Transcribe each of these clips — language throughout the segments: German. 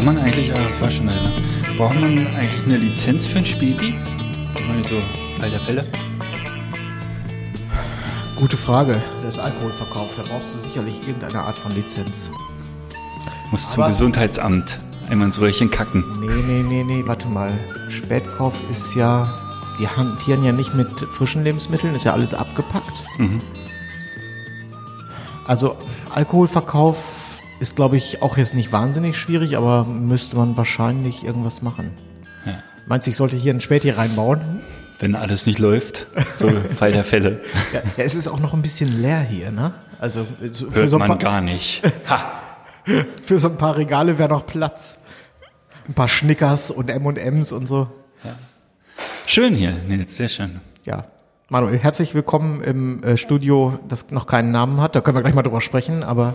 Braucht man eigentlich, ah, das war schon einer. Braucht man eigentlich eine Lizenz für ein Späti? Ich meine, so Fall der Fälle. Gute Frage. Das Alkoholverkauf, da brauchst du sicherlich irgendeine Art von Lizenz. Muss zum Gesundheitsamt einmal ins Röhrchen kacken. Nee, nee, nee, nee, warte mal. Spätkauf ist ja. Die hantieren ja nicht mit frischen Lebensmitteln, ist ja alles abgepackt. Also Alkoholverkauf ist, glaube ich, auch jetzt nicht wahnsinnig schwierig, aber müsste man wahrscheinlich irgendwas machen. Meinst du, ich sollte hier ein Späti reinbauen? Wenn alles nicht läuft, so Fall der Fälle. Ja, ja, es ist auch noch ein bisschen leer hier, ne? Also so- für Hört so, ein man paar, gar nicht. für so ein paar Regale wäre noch Platz. Ein paar Schnickers und M&M's und so. Schön hier, Nils, sehr schön. Ja. Manuel, herzlich willkommen im äh, Studio, das noch keinen Namen hat. Da können wir gleich mal drüber sprechen, aber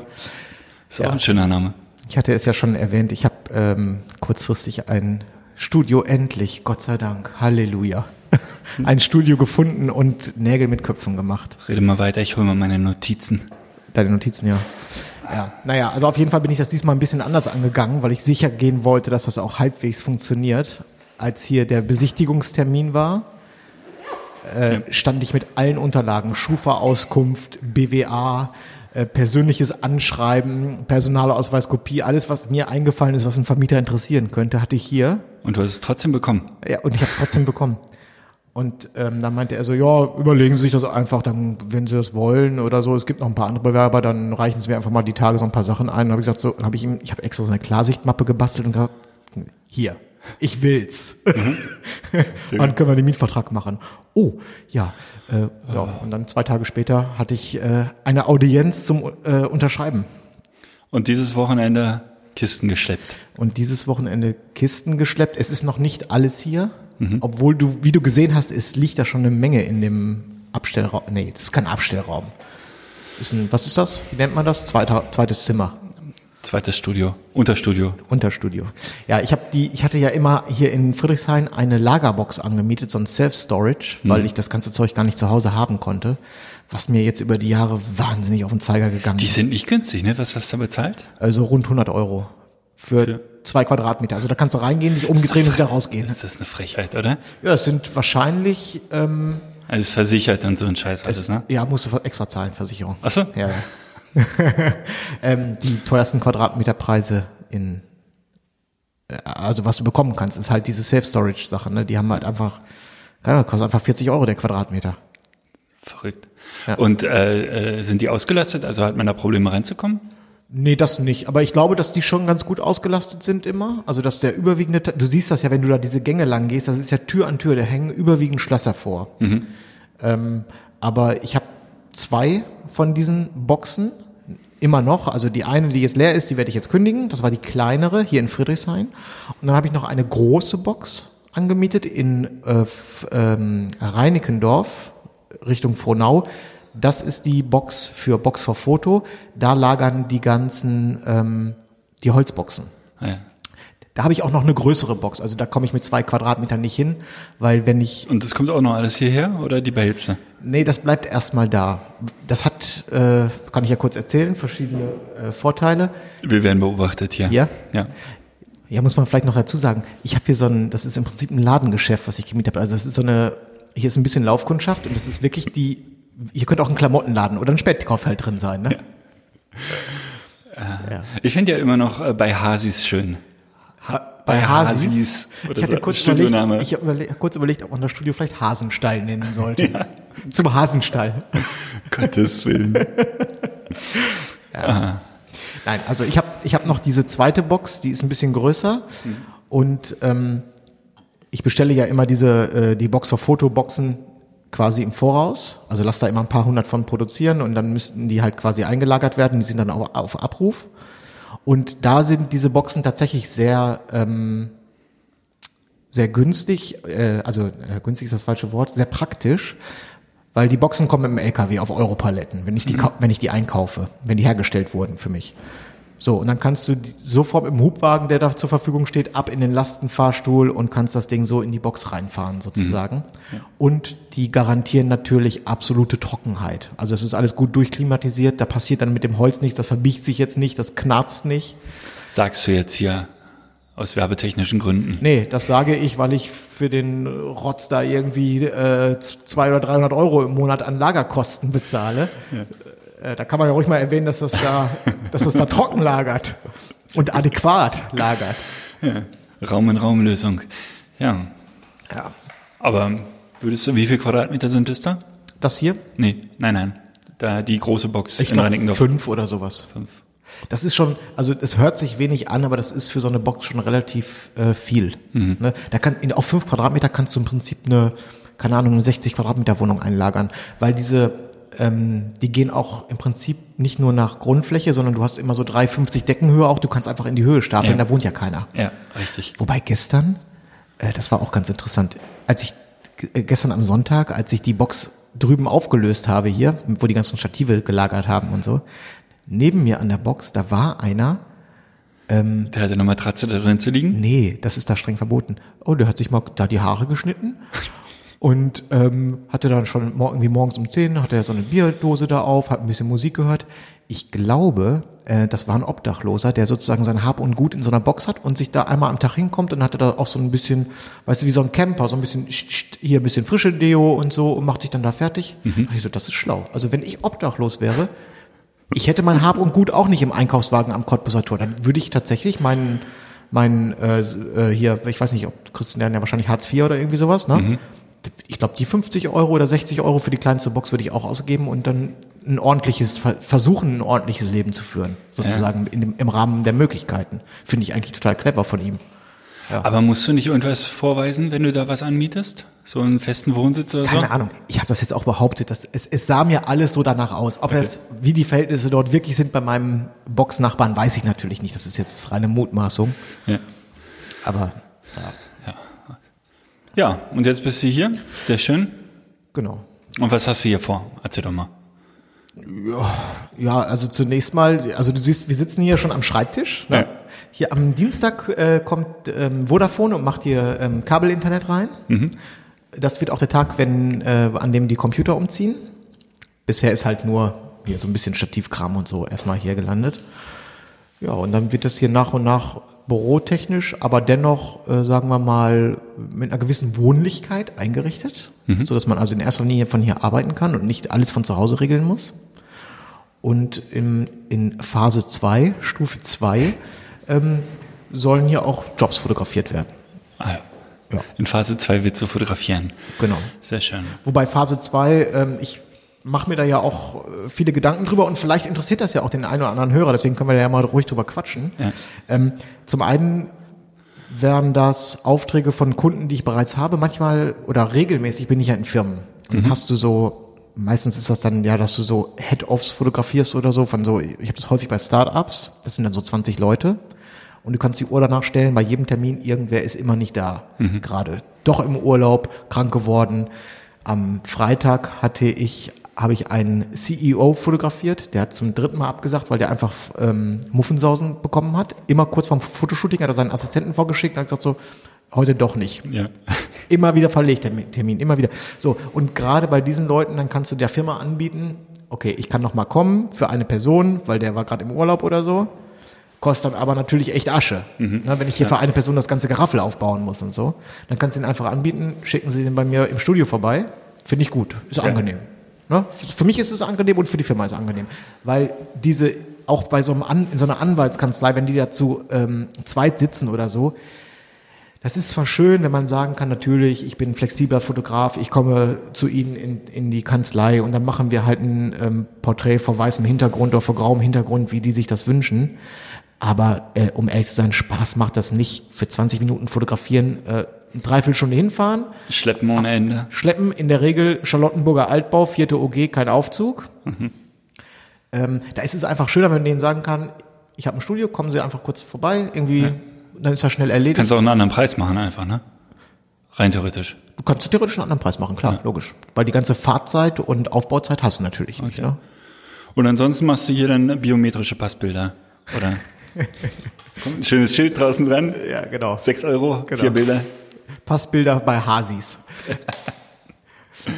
Ist auch ein schöner Name. ich hatte es ja schon erwähnt, ich habe ähm, kurzfristig ein Studio endlich, Gott sei Dank, Halleluja, ein Studio gefunden und Nägel mit Köpfen gemacht. Rede mal weiter, ich hole mal meine Notizen. Deine Notizen, ja. Ja, naja, also auf jeden Fall bin ich das diesmal ein bisschen anders angegangen, weil ich sicher gehen wollte, dass das auch halbwegs funktioniert. Als hier der Besichtigungstermin war, äh, stand ich mit allen Unterlagen, Schufa-Auskunft, BWA, äh, persönliches Anschreiben, Personalausweiskopie, alles, was mir eingefallen ist, was einen Vermieter interessieren könnte, hatte ich hier. Und du hast es trotzdem bekommen. Ja, und ich habe es trotzdem bekommen. Und ähm, dann meinte er so, ja, überlegen Sie sich das einfach, dann, wenn Sie das wollen oder so. Es gibt noch ein paar andere Bewerber, dann reichen Sie mir einfach mal die Tage so ein paar Sachen ein. Dann habe ich gesagt, so, dann habe ich ihm, ich habe extra so eine Klarsichtmappe gebastelt und gesagt, hier, ich will's. Wann können wir den Mietvertrag machen? Oh, ja. Äh, ja. Und dann zwei Tage später hatte ich äh, eine Audienz zum äh, Unterschreiben. Und dieses Wochenende Kisten geschleppt. Und dieses Wochenende Kisten geschleppt. Es ist noch nicht alles hier, obwohl du, wie du gesehen hast, es liegt da schon eine Menge in dem Abstellraum. Nee, das ist kein Abstellraum. Ist ein, was ist das? Wie nennt man das? Zweiter, zweites Zimmer. Zweites Studio, Unterstudio. Unterstudio. Ja, ich habe die, ich hatte ja immer hier in Friedrichshain eine Lagerbox angemietet, so ein Self-Storage, weil ich das ganze Zeug gar nicht zu Hause haben konnte, was mir jetzt über die Jahre wahnsinnig auf den Zeiger gegangen Die ist. sind nicht günstig, ne? Was hast du bezahlt? Also rund 100 Euro für, Für? zwei Quadratmeter. Also da kannst du reingehen, dich umdrehen und wieder rausgehen. Ist das eine Frechheit, oder? Ja, es sind wahrscheinlich, ähm, Also es ist versichert und so ein Scheiß alles, es, ne? ja, musst du extra zahlen, Versicherung. Ach so? Ja, ja. ähm, die teuersten Quadratmeterpreise in, äh, also was du bekommen kannst, ist halt diese Self-Storage-Sache, ne? Die haben halt einfach, keine Ahnung, kostet einfach 40 Euro der Quadratmeter. Verrückt. Ja. Und äh, äh, sind die ausgelastet? Also hat man da Probleme reinzukommen? Nee, das nicht. Aber ich glaube, dass die schon ganz gut ausgelastet sind immer. Also, dass der überwiegende, du siehst das ja, wenn du da diese Gänge lang gehst, das ist ja Tür an Tür, da hängen überwiegend Schlösser vor. Ähm, aber ich habe zwei von diesen Boxen immer noch. Also die eine, die jetzt leer ist, die werde ich jetzt kündigen. Das war die kleinere hier in Friedrichshain. Und dann habe ich noch eine große Box angemietet in äh, ähm, Reinickendorf Richtung Frohnau. Das ist die Box für Box vor Foto. Da lagern die ganzen ähm, die Holzboxen. Ja. Da habe ich auch noch eine größere Box. Also da komme ich mit zwei Quadratmetern nicht hin, weil wenn ich Und das kommt auch noch alles hierher oder die behältst du? Nee, das bleibt erstmal da. Das hat, äh, kann ich ja kurz erzählen, verschiedene äh, Vorteile. Wir werden beobachtet hier. Ja? Ja. Ja, muss man vielleicht noch dazu sagen, ich habe hier so ein, das ist im Prinzip ein Ladengeschäft, was ich gemietet habe. Also das ist so eine, hier ist ein bisschen Laufkundschaft und das ist wirklich die, hier könnte auch ein Klamottenladen oder ein Spätkaufhalt drin sein, ne? Ich finde ja immer noch äh, bei Hasis schön. Bei Hasis. Ich hatte kurz überlegt, ich habe überle kurz überlegt, ob man das Studio vielleicht Hasenstall nennen sollte. Zum Hasenstall. Gottes Willen. Nein, also ich habe ich hab noch diese zweite Box, die ist ein bisschen größer und ähm, ich bestelle ja immer diese, äh, die Box for Fotoboxen quasi im Voraus. Also lass da immer ein paar hundert von produzieren und dann müssten die halt quasi eingelagert werden. Die sind dann auch auf Abruf. Und da sind diese Boxen tatsächlich sehr, ähm, sehr günstig, äh, also äh, günstig ist das falsche Wort, sehr praktisch, weil die Boxen kommen im LKW auf Europaletten, wenn ich die, kau- wenn ich die einkaufe, wenn die hergestellt wurden für mich. So, und dann kannst du sofort im Hubwagen, der da zur Verfügung steht, ab in den Lastenfahrstuhl und kannst das Ding so in die Box reinfahren sozusagen. Und die garantieren natürlich absolute Trockenheit. Also es ist alles gut durchklimatisiert, da passiert dann mit dem Holz nichts, das verbiegt sich jetzt nicht, das knarzt nicht. Sagst du jetzt hier aus werbetechnischen Gründen? Nee, das sage ich, weil ich für den Rotz da irgendwie äh, 200 oder 300 Euro im Monat an Lagerkosten bezahle. Äh, da kann man ja ruhig mal erwähnen, dass das da, dass das da trocken lagert und adäquat lagert. Raum in Raumlösung. Ja. Ja. Aber würdest du, wie viel Quadratmeter sind es da? Das hier? Nee, nein, nein. Da die große Box Ich in glaube Reinickendorf. fünf oder sowas. Fünf. Das ist schon, also es hört sich wenig an, aber das ist für so eine Box schon relativ äh, viel. Ne? Da kann, in, auf fünf Quadratmeter kannst du im Prinzip eine, keine Ahnung, eine 60 Quadratmeter Wohnung einlagern, weil diese, ähm, die gehen auch im Prinzip nicht nur nach Grundfläche, sondern du hast immer so 3,50 Deckenhöhe auch, du kannst einfach in die Höhe stapeln, Ja. da wohnt ja keiner. Ja, richtig. Wobei gestern, äh, das war auch ganz interessant, als ich äh, gestern am Sonntag, als ich die Box drüben aufgelöst habe hier, wo die ganzen Stative gelagert haben und so, neben mir an der Box, da war einer, Der hatte eine Matratze da drin zu liegen. nee, das ist da streng verboten. Oh, der hat sich mal da die Haare geschnitten und ähm, hatte dann schon irgendwie morgens um 10, hatte er so eine Bierdose da auf, hat ein bisschen Musik gehört. Ich glaube, äh, das war ein Obdachloser, der sozusagen sein Hab und Gut in so einer Box hat und sich da einmal am Tag hinkommt und hatte da auch so ein bisschen, weißt du, wie so ein Camper, so ein bisschen sch- sch- hier ein bisschen frische Deo und so und macht sich dann da fertig. Und Ich so, das ist schlau. Also wenn ich obdachlos wäre, ich hätte mein Hab und Gut auch nicht im Einkaufswagen am Cottbuser Tor. Dann würde ich tatsächlich meinen, meinen äh, äh, hier, ich weiß nicht, ob Christian ja wahrscheinlich Hartz IV oder irgendwie sowas, ne? Ich glaube, die 50 Euro oder 60 Euro für die kleinste Box würde ich auch ausgeben und dann ein ordentliches, ver- versuchen, ein ordentliches Leben zu führen, sozusagen in dem, im Rahmen der Möglichkeiten. Finde ich eigentlich total clever von ihm. Aber musst du nicht irgendwas vorweisen, wenn du da was anmietest? So einen festen Wohnsitz oder so? Keine Ahnung. Ich habe das jetzt auch behauptet. Dass es, es sah mir alles so danach aus. Ob es, wie die Verhältnisse dort wirklich sind bei meinem Boxnachbarn, weiß ich natürlich nicht. Das ist jetzt reine Mutmaßung. Ja. Aber ja, und jetzt bist du hier. Sehr schön. genau. Und was hast du hier vor? Erzähl doch mal. Ja, also zunächst mal, also du siehst, wir sitzen hier schon am Schreibtisch. Ne? Ja. Hier am Dienstag äh, kommt ähm, Vodafone und macht hier ähm, Kabelinternet rein. Das wird auch der Tag, wenn äh, an dem die Computer umziehen. Bisher ist halt nur hier so ein bisschen Stativkram und so erstmal hier gelandet. Ja, und dann wird das hier nach und nach bürotechnisch, aber dennoch, äh, sagen wir mal, mit einer gewissen Wohnlichkeit eingerichtet, so dass man also in erster Linie von hier arbeiten kann und nicht alles von zu Hause regeln muss. Und im, in Phase 2, Stufe 2, ähm, sollen hier auch Jobs fotografiert werden. Ah, ja. Ja. In Phase 2 willst du fotografieren. Genau. Sehr schön. Wobei Phase 2, ähm, ich mache mir da ja auch äh, viele Gedanken drüber und vielleicht interessiert das ja auch den einen oder anderen Hörer, deswegen können wir da ja mal ruhig drüber quatschen. Ja. Ähm, zum einen wären das Aufträge von Kunden, die ich bereits habe. Manchmal oder regelmäßig bin ich ja in Firmen. Und dann hast du so, meistens ist das dann ja, dass du so Head-Offs fotografierst oder so, von so, ich habe das häufig bei Startups, das sind dann so 20 Leute. Und du kannst die Uhr danach stellen, bei jedem Termin, irgendwer ist immer nicht da. Gerade doch im Urlaub, krank geworden. Am Freitag hatte ich, habe ich einen CEO fotografiert, der hat zum dritten Mal abgesagt, weil der einfach ähm, Muffensausen bekommen hat. Immer kurz vorm Fotoshooting hat er seinen Assistenten vorgeschickt und hat gesagt so, heute doch nicht. Ja. Immer wieder verlegt, der Termin, immer wieder. So, und gerade bei diesen Leuten, dann kannst du der Firma anbieten, okay, ich kann noch mal kommen für eine Person, weil der war gerade im Urlaub oder so. Kostet dann aber natürlich echt Asche. Na, wenn ich hier für eine Person das ganze Geraffel aufbauen muss und so, dann kannst du ihn einfach anbieten, schicken Sie den bei mir im Studio vorbei. Finde ich gut, ist angenehm. Ne? Für mich ist es angenehm und für die Firma ist es angenehm. Weil diese, auch bei so einem An, in so einer Anwaltskanzlei, wenn die dazu ähm, zweit sitzen oder so, das ist zwar schön, wenn man sagen kann, natürlich, ich bin ein flexibler Fotograf, ich komme zu Ihnen in, in die Kanzlei und dann machen wir halt ein ähm, Porträt vor weißem Hintergrund oder vor grauem Hintergrund, wie die sich das wünschen. Aber äh, um ehrlich zu sein, Spaß macht das nicht. Für 20 Minuten fotografieren äh, eine Dreiviertelstunde hinfahren, Schleppen ohne Ende. schleppen in der Regel Charlottenburger Altbau, vierte OG, kein Aufzug. Ähm, da ist es einfach schöner, wenn man denen sagen kann, ich habe ein Studio, kommen Sie einfach kurz vorbei, irgendwie, dann ist das schnell erledigt. Kannst auch einen anderen Preis machen einfach, ne? Rein theoretisch. du kannst theoretisch einen anderen Preis machen, klar, logisch. Weil die ganze Fahrzeit und Aufbauzeit hast du natürlich nicht. Ne? Und ansonsten machst du hier dann biometrische Passbilder, oder? Kommt ein schönes Schild draußen dran. Ja, genau. Sechs Euro, Genau. vier Bilder. Passbilder bei Hasis.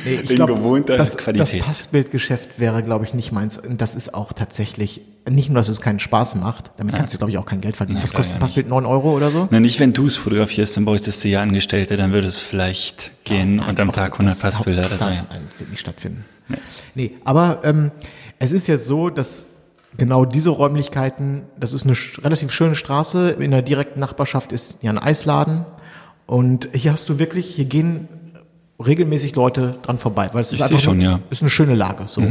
Nee, ich In glaub, gewohnter das, Qualität. Das Passbildgeschäft wäre, glaube ich, nicht meins. Und das ist auch tatsächlich, nicht nur, dass es keinen Spaß macht, damit kannst du, glaube ich, auch kein Geld verdienen. Na, Was kostet ein ja. Passbild? 9 Euro oder so? Na, nicht wenn du es fotografierst, dann bräuchtest du ja Angestellte, dann würde es vielleicht gehen und am Tag 100 das- Passbilder oder so. Nein, nein, wird nicht stattfinden. Nee, aber ähm, es ist jetzt so, dass genau diese Räumlichkeiten, das ist eine relativ schöne Straße, in der direkten Nachbarschaft ist ja ein Eisladen und hier hast du wirklich, hier gehen regelmäßig Leute dran vorbei, weil es ist Ich einfach seh schon, eine, ja. ist eine schöne Lage so.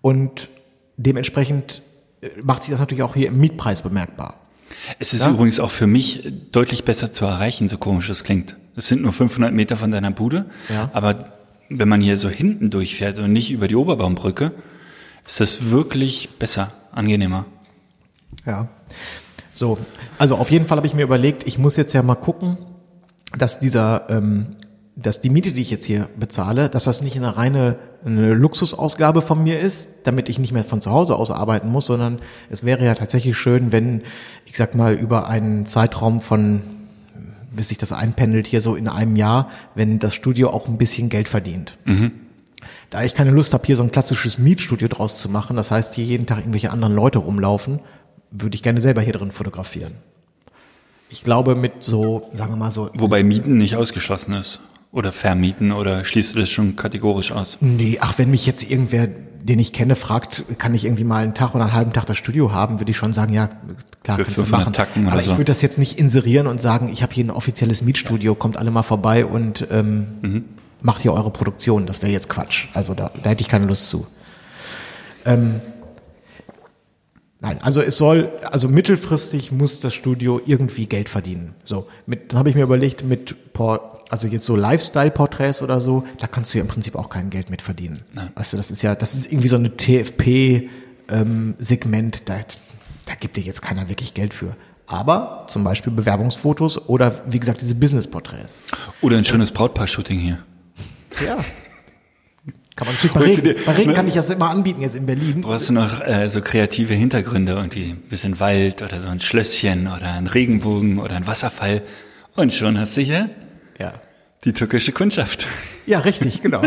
Und dementsprechend äh, macht sich das natürlich auch hier im Mietpreis bemerkbar. Es ist Ja? übrigens auch für mich deutlich besser zu erreichen, so komisch das klingt. Es sind nur 500 Meter von deiner Bude, Ja. aber wenn man hier so hinten durchfährt und nicht über die Oberbaumbrücke, ist das wirklich besser, angenehmer. Ja. So, also auf jeden Fall habe ich mir überlegt, ich muss jetzt ja mal gucken, dass dieser, ähm, dass die Miete, die ich jetzt hier bezahle, dass das nicht eine reine eine Luxusausgabe von mir ist, damit ich nicht mehr von zu Hause aus arbeiten muss, sondern es wäre ja tatsächlich schön, wenn, ich sag mal, über einen Zeitraum von, bis sich das einpendelt hier so in einem Jahr, wenn das Studio auch ein bisschen Geld verdient. Da ich keine Lust habe, hier so ein klassisches Mietstudio draus zu machen, das heißt, hier jeden Tag irgendwelche anderen Leute rumlaufen, würde ich gerne selber hier drin fotografieren. Ich glaube, mit so, sagen wir mal so, Wobei Mieten nicht ausgeschlossen ist. Oder vermieten oder schließt du das schon kategorisch aus? nee, ach, wenn mich jetzt irgendwer, den ich kenne, fragt, kann ich irgendwie mal einen Tag oder einen halben Tag das Studio haben, würde ich schon sagen, ja, klar, Für kannst du 500 machen. Tacken Aber ich so. würde das jetzt nicht inserieren und sagen, ich habe hier ein offizielles Mietstudio, kommt alle mal vorbei und ähm, Mhm. macht hier eure Produktion. Das wäre jetzt Quatsch. Also da, da hätte ich keine Lust zu. Ähm, Nein, also es soll, also mittelfristig muss das Studio irgendwie Geld verdienen. So, mit, dann habe ich mir überlegt, mit Por also jetzt so Lifestyle-Porträts oder so, da kannst du ja im Prinzip auch kein Geld mit verdienen. Weißt du, das ist ja, das ist irgendwie so eine TFP-Segment, da, da gibt dir jetzt keiner wirklich Geld für. Aber zum Beispiel Bewerbungsfotos oder wie gesagt diese Business-Porträts. Oder ein schönes Brautpaar-Shooting hier. Ja. Kann man natürlich bei Regen, dir- bei Regen ne? kann ich das immer anbieten jetzt in Berlin. Brauchst du noch äh, so kreative Hintergründe, irgendwie ein bisschen Wald oder so ein Schlösschen oder ein Regenbogen oder ein Wasserfall. Und schon hast du hier Ja. die türkische Kundschaft. Ja, richtig, genau.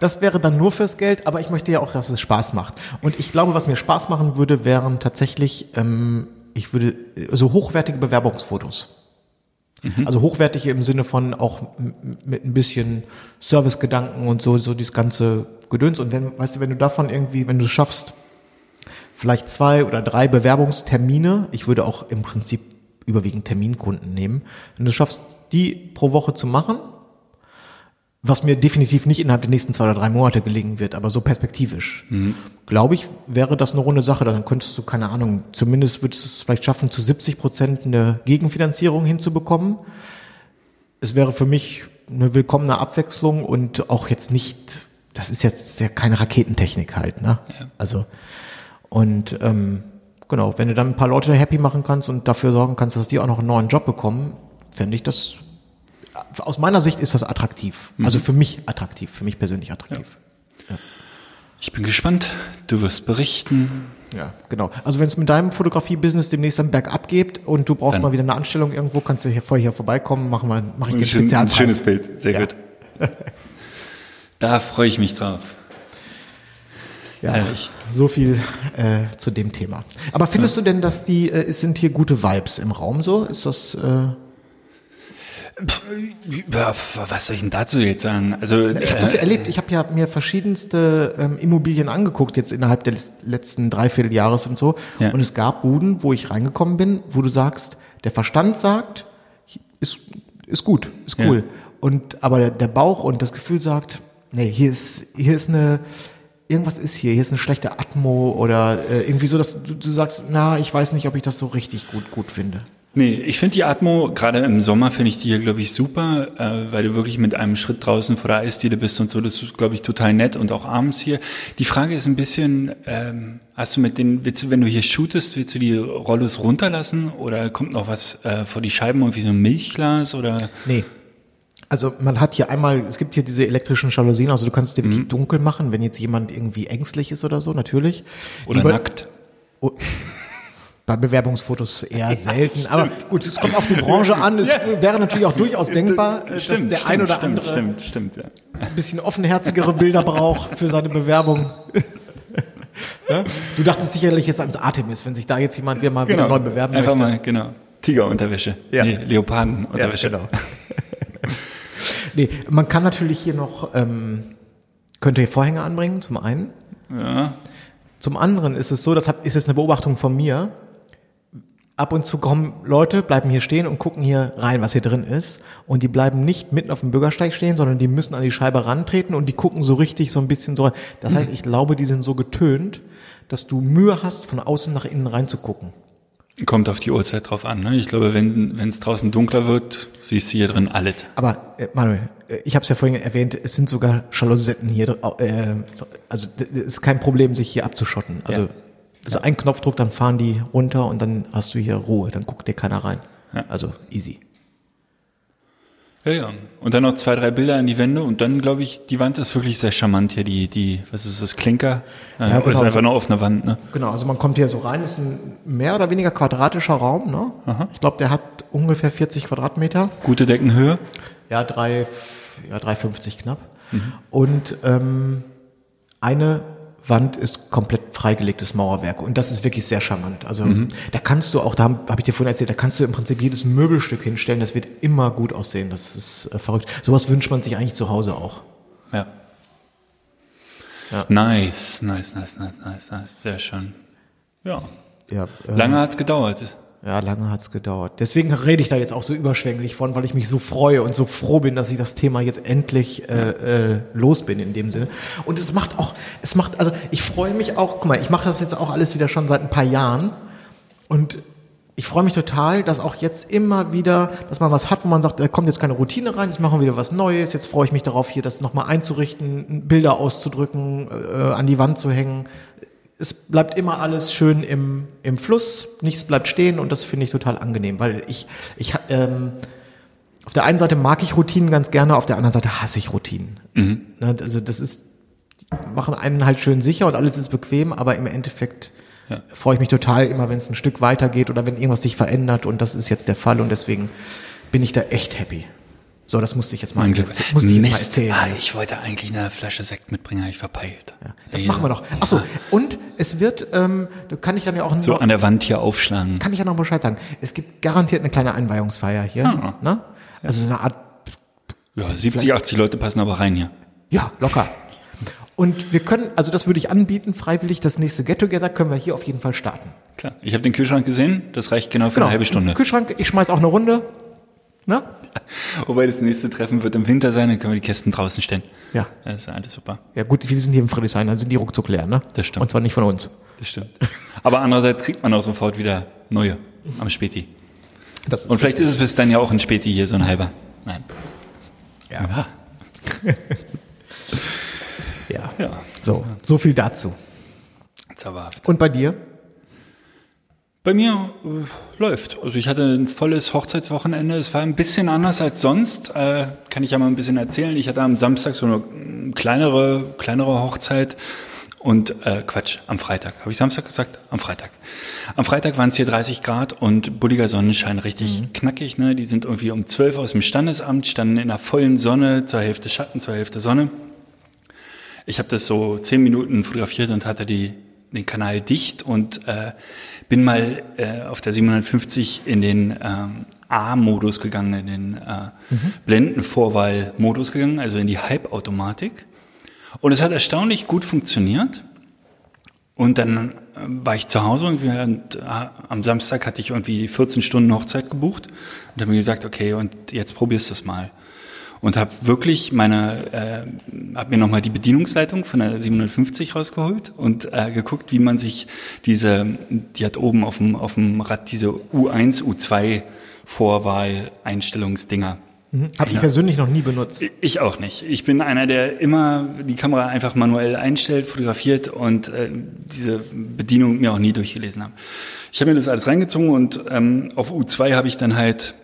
Das wäre dann nur fürs Geld, aber ich möchte ja auch, dass es Spaß macht. Und ich glaube, was mir Spaß machen würde, wären tatsächlich, ähm, ich würde so hochwertige Bewerbungsfotos. Also hochwertige im Sinne von auch mit ein bisschen Servicegedanken und so, so dieses ganze Gedöns. Und wenn, weißt du, wenn du davon irgendwie, wenn du es schaffst, vielleicht zwei oder drei Bewerbungstermine, ich würde auch im Prinzip überwiegend Terminkunden nehmen, wenn du es schaffst, die pro Woche zu machen, was mir definitiv nicht innerhalb der nächsten zwei oder drei Monate gelingen wird, aber so perspektivisch. Glaube ich, wäre das eine runde Sache. Dann könntest du, keine Ahnung, zumindest würdest du es vielleicht schaffen, zu 70 Prozent eine Gegenfinanzierung hinzubekommen. Es wäre für mich eine willkommene Abwechslung und auch jetzt nicht, das ist jetzt ja keine Raketentechnik halt, ne? Also, und ähm, genau, wenn du dann ein paar Leute happy machen kannst und dafür sorgen kannst, dass die auch noch einen neuen Job bekommen, fände ich das aus meiner Sicht ist das attraktiv. Also für mich attraktiv, für mich persönlich attraktiv. Ich bin gespannt. Du wirst berichten. Ja, genau. Also wenn es mit deinem Fotografie-Business demnächst dann bergab geht und du brauchst Dann- mal wieder eine Anstellung irgendwo, kannst du hier vorher hier vorbeikommen, machen wir, mache ich Ein, den schön, ein Spezialpreis. schönes Bild. Sehr Ja. gut. Da freue ich mich drauf. Ja, Herrlich. so viel äh, zu dem Thema. Aber findest du denn, dass die, äh, es sind hier gute Vibes im Raum so? Ist das, äh, Ja, was soll ich denn dazu jetzt sagen? Also, ich habe das ja äh, erlebt, ich habe ja mir verschiedenste ähm, Immobilien angeguckt, jetzt innerhalb des letzten Dreivierteljahres und so. Ja. Und es gab Buden, wo ich reingekommen bin, wo du sagst, der Verstand sagt, ist, ist gut, ist cool. Ja. Und aber der, der Bauch und das Gefühl sagt, nee, hier ist, hier ist eine, irgendwas ist hier, hier ist eine schlechte Atmo oder äh, irgendwie so, dass du, du sagst, na, ich weiß nicht, ob ich das so richtig gut, gut finde. Nee, ich finde die Atmo, gerade im Sommer finde ich die hier, glaube ich, super, äh, weil du wirklich mit einem Schritt draußen vor der Eisdiele bist und so. Das ist, glaube ich, total nett und auch abends hier. Die Frage ist ein bisschen, ähm, hast du mit den, willst du, wenn du hier shootest, willst du die Rollos runterlassen oder kommt noch was äh, vor die Scheiben, irgendwie so ein Milchglas oder? Nee. Also man hat hier einmal, es gibt hier diese elektrischen Jalousien, also du kannst dir wirklich dunkel machen, wenn jetzt jemand irgendwie ängstlich ist oder so, natürlich. Oder Die- nackt? Oh, bei Bewerbungsfotos eher selten. Aber gut, es kommt auf die Branche an. Es wäre natürlich auch durchaus denkbar, dass Stimmt, der stimmt, ein oder stimmt, andere Stimmt, stimmt, ja. ein bisschen offenherzigere Bilder braucht für seine Bewerbung. Ja? Du dachtest sicherlich jetzt ans Artemis, wenn sich da jetzt jemand wieder mal wieder neu bewerben Genau. Einfach möchte. mal, genau. Tigerunterwäsche. Ja. Nee, Leopardenunterwäsche. Ja, genau. nee, man kann natürlich hier noch, ähm, könnte hier Vorhänge anbringen, zum einen. Ja. Zum anderen ist es so, das ist jetzt eine Beobachtung von mir. Ab und zu kommen Leute, bleiben hier stehen und gucken hier rein, was hier drin ist. Und die bleiben nicht mitten auf dem Bürgersteig stehen, sondern die müssen an die Scheibe rantreten und die gucken so richtig so ein bisschen so rein. Das heißt, ich glaube, die sind so getönt, dass du Mühe hast, von außen nach innen reinzugucken. Kommt auf die Uhrzeit drauf an. Ne? Ich glaube, wenn wenn es draußen dunkler wird, siehst du hier drin alles. Aber äh, Manuel, äh, ich habe es ja vorhin erwähnt, es sind sogar Jalousien hier. Äh, also d- ist kein Problem, sich hier abzuschotten. Also, Ja. Also ein Knopfdruck, dann fahren die runter und dann hast du hier Ruhe, dann guckt dir keiner rein. Ja. Also easy. Ja, ja. Und dann noch zwei, drei Bilder an die Wände und dann glaube ich, die Wand ist wirklich sehr charmant hier. Die, die, was ist das, Klinker? Äh, Ja, oder ist genau. einfach nur auf einer Wand, ne? Genau, also man kommt hier so rein, ist ein mehr oder weniger quadratischer Raum. Ne? Ich glaube, der hat ungefähr 40 Quadratmeter. Gute Deckenhöhe. Ja, drei, ja, 3,50 knapp. Und ähm, eine Wand ist komplett freigelegtes Mauerwerk. Und das ist wirklich sehr charmant. Also da kannst du auch, da habe hab ich dir vorhin erzählt, da kannst du im Prinzip jedes Möbelstück hinstellen. Das wird immer gut aussehen. Das ist äh, verrückt. Sowas wünscht man sich eigentlich zu Hause auch. Ja. Ja. Nice, nice, nice, nice, nice, nice. Sehr schön. Ja. Ja, äh, Lange hat's gedauert. Ja, lange hat's gedauert. Deswegen rede ich da jetzt auch so überschwänglich von, weil ich mich so freue und so froh bin, dass ich das Thema jetzt endlich äh, äh, los bin in dem Sinne. Und es macht auch, es macht, also ich freue mich auch, guck mal, ich mache das jetzt auch alles wieder schon seit ein paar Jahren und ich freue mich total, dass auch jetzt immer wieder, dass man was hat, wo man sagt, da kommt jetzt keine Routine rein, jetzt machen wir wieder was Neues, jetzt freue ich mich darauf, hier das nochmal einzurichten, Bilder auszudrücken, äh, an die Wand zu hängen. Es bleibt immer alles schön im, im Fluss, nichts bleibt stehen und das finde ich total angenehm, weil ich, ich ähm, auf der einen Seite mag ich Routinen ganz gerne, auf der anderen Seite hasse ich Routinen. Ne, Also das ist, machen einen halt schön sicher und alles ist bequem, aber im Endeffekt Ja. freue ich mich total immer, wenn es ein Stück weitergeht oder wenn irgendwas sich verändert und das ist jetzt der Fall und deswegen bin ich da echt happy. So, das musste ich jetzt mal, Mein Glück. erzählen- musste ich jetzt mal Mist. erzählen. Ah, ich wollte eigentlich eine Flasche Sekt mitbringen, habe ich verpeilt. Ja, das Ja. machen wir noch. Ach so, und es wird, ähm, du kann ich dann ja auch So noch, an der Wand hier aufschlagen. kann ich ja noch Bescheid sagen. Es gibt garantiert eine kleine Einweihungsfeier hier, Ah. ne? Also so eine Art Ja, 70, 80 Leute passen aber rein hier. Ja, locker. Und wir können, also das würde ich anbieten, freiwillig, das nächste Get-Together können wir hier auf jeden Fall starten. Klar. Ich habe den Kühlschrank gesehen, das reicht genau für eine halbe Stunde. Kühlschrank, ich schmeiß auch eine Runde. Ne? Wobei das nächste Treffen wird im Winter sein, dann können wir die Kästen draußen stellen. Ja. Das ist alles super. Ja gut, wir sind hier im Friedrichshain, dann sind die ruckzuck leer, ne? Das stimmt. Und zwar nicht von uns. Das stimmt. Aber andererseits kriegt man auch sofort wieder neue am Späti. Das ist Und vielleicht ist es bis dann ja auch ein Späti hier, so ein halber. Nein. ja. ja. Ja. So, so viel dazu. Zauberhaft. Und bei dir? Bei mir äh, läuft. Also ich hatte ein volles Hochzeitswochenende. Es war ein bisschen anders als sonst. Äh, kann ich ja mal ein bisschen erzählen. Ich hatte am Samstag so eine kleinere, kleinere Hochzeit. Und äh, Quatsch, am Freitag. Habe ich Samstag gesagt? Am Freitag. Am Freitag waren es hier 30 Grad und bulliger Sonnenschein, richtig knackig. Ne? Die sind irgendwie um 12 aus dem Standesamt, standen in der vollen Sonne, zur Hälfte Schatten, zur Hälfte Sonne. Ich habe das so zehn Minuten fotografiert und hatte die, den Kanal dicht und äh, bin mal äh, auf der 750 in den ähm, A-Modus gegangen, in den äh, Blendenvorwahl-Modus gegangen, also in die Halbautomatik. Und es hat erstaunlich gut funktioniert. Und dann äh, war ich zu Hause irgendwie und äh, am Samstag hatte ich irgendwie 14 Stunden Hochzeit gebucht und habe mir gesagt, okay, und jetzt probierst du es mal. Und habe wirklich meine, äh, habe mir nochmal die Bedienungsleitung von der 750 rausgeholt und äh, geguckt, wie man sich diese, die hat oben auf dem, auf dem Rad diese U1, U2 Vorwahl-Einstellungsdinger. Mhm. Habe ich persönlich noch nie benutzt. Ich auch nicht. Ich bin einer, der immer die Kamera einfach manuell einstellt, fotografiert und äh, diese Bedienung mir auch nie durchgelesen habe. Ich habe mir das alles reingezogen und ähm, auf U2 habe ich dann halt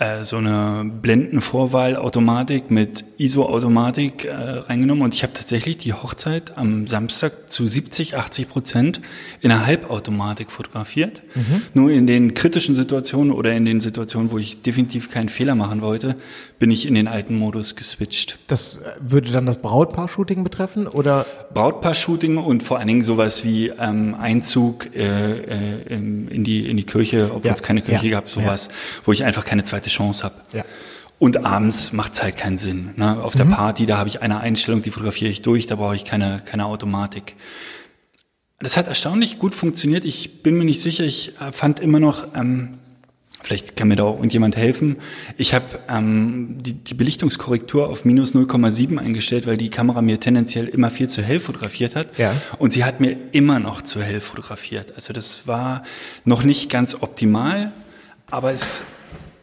äh, so eine Blendenvorwahlautomatik mit ISO-Automatik äh, reingenommen und ich habe tatsächlich die Hochzeit am Samstag zu 70, 80 Prozent in einer Halbautomatik fotografiert. Mhm. Nur in den kritischen Situationen oder in den Situationen, wo ich definitiv keinen Fehler machen wollte, bin ich in den alten Modus geswitcht. Das äh, würde dann das Brautpaar-Shooting betreffen oder? Brautpaar-Shooting und vor allen Dingen sowas wie ähm, Einzug äh, äh, in die in die Kirche, obwohl ja. es keine Kirche ja. gab, sowas, ja. wo ich einfach keine zweite Chance habe. Ja. Und abends macht's halt keinen Sinn. Ne? Auf der mhm. Party, da habe ich eine Einstellung, die fotografiere ich durch, da brauche ich keine, keine Automatik. Das hat erstaunlich gut funktioniert. Ich bin mir nicht sicher, ich äh, fand immer noch, ähm, vielleicht kann mir da auch irgendjemand helfen, ich habe ähm, die, die Belichtungskorrektur auf minus 0,7 eingestellt, weil die Kamera mir tendenziell immer viel zu hell fotografiert hat. Ja. Und sie hat mir immer noch zu hell fotografiert. Also das war noch nicht ganz optimal, aber es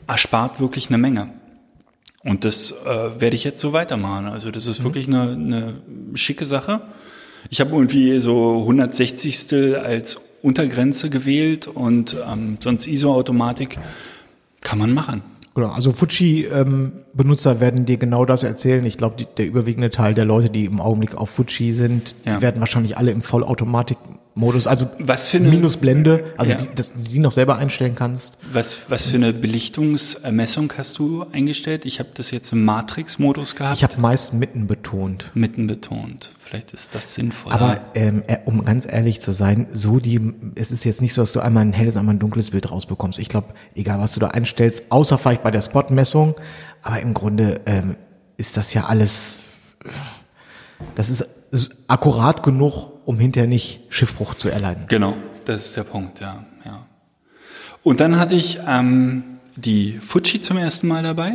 erspart wirklich eine Menge. Und das äh, werde ich jetzt so weitermachen. Also das ist mhm. wirklich eine, eine schicke Sache. Ich habe irgendwie so 160. als Untergrenze gewählt und ähm, sonst ISO-Automatik kann man machen. Genau, also Fuji-Benutzer ähm, werden dir genau das erzählen. Ich glaube, der überwiegende Teil der Leute, die im Augenblick auf Fuji sind, ja. die werden wahrscheinlich alle im Vollautomatik Modus, also was für eine, Minusblende, also ja. die, dass du die noch selber einstellen kannst. Was, was für eine Belichtungsermessung hast du eingestellt? Ich habe das jetzt im Matrix-Modus gehabt. Ich habe meist mitten betont. Mitten betont. Vielleicht ist das sinnvoll. Aber ähm, äh, um ganz ehrlich zu sein, so die, es ist jetzt nicht so, dass du einmal ein helles, einmal ein dunkles Bild rausbekommst. Ich glaube, egal was du da einstellst, außer vielleicht bei der Spot-Messung, aber im Grunde ähm, ist das ja alles, das ist, ist akkurat genug, um hinterher nicht Schiffbruch zu erleiden. Genau, das ist der Punkt, ja. ja. Und dann hatte ich ähm, die Fuji zum ersten Mal dabei.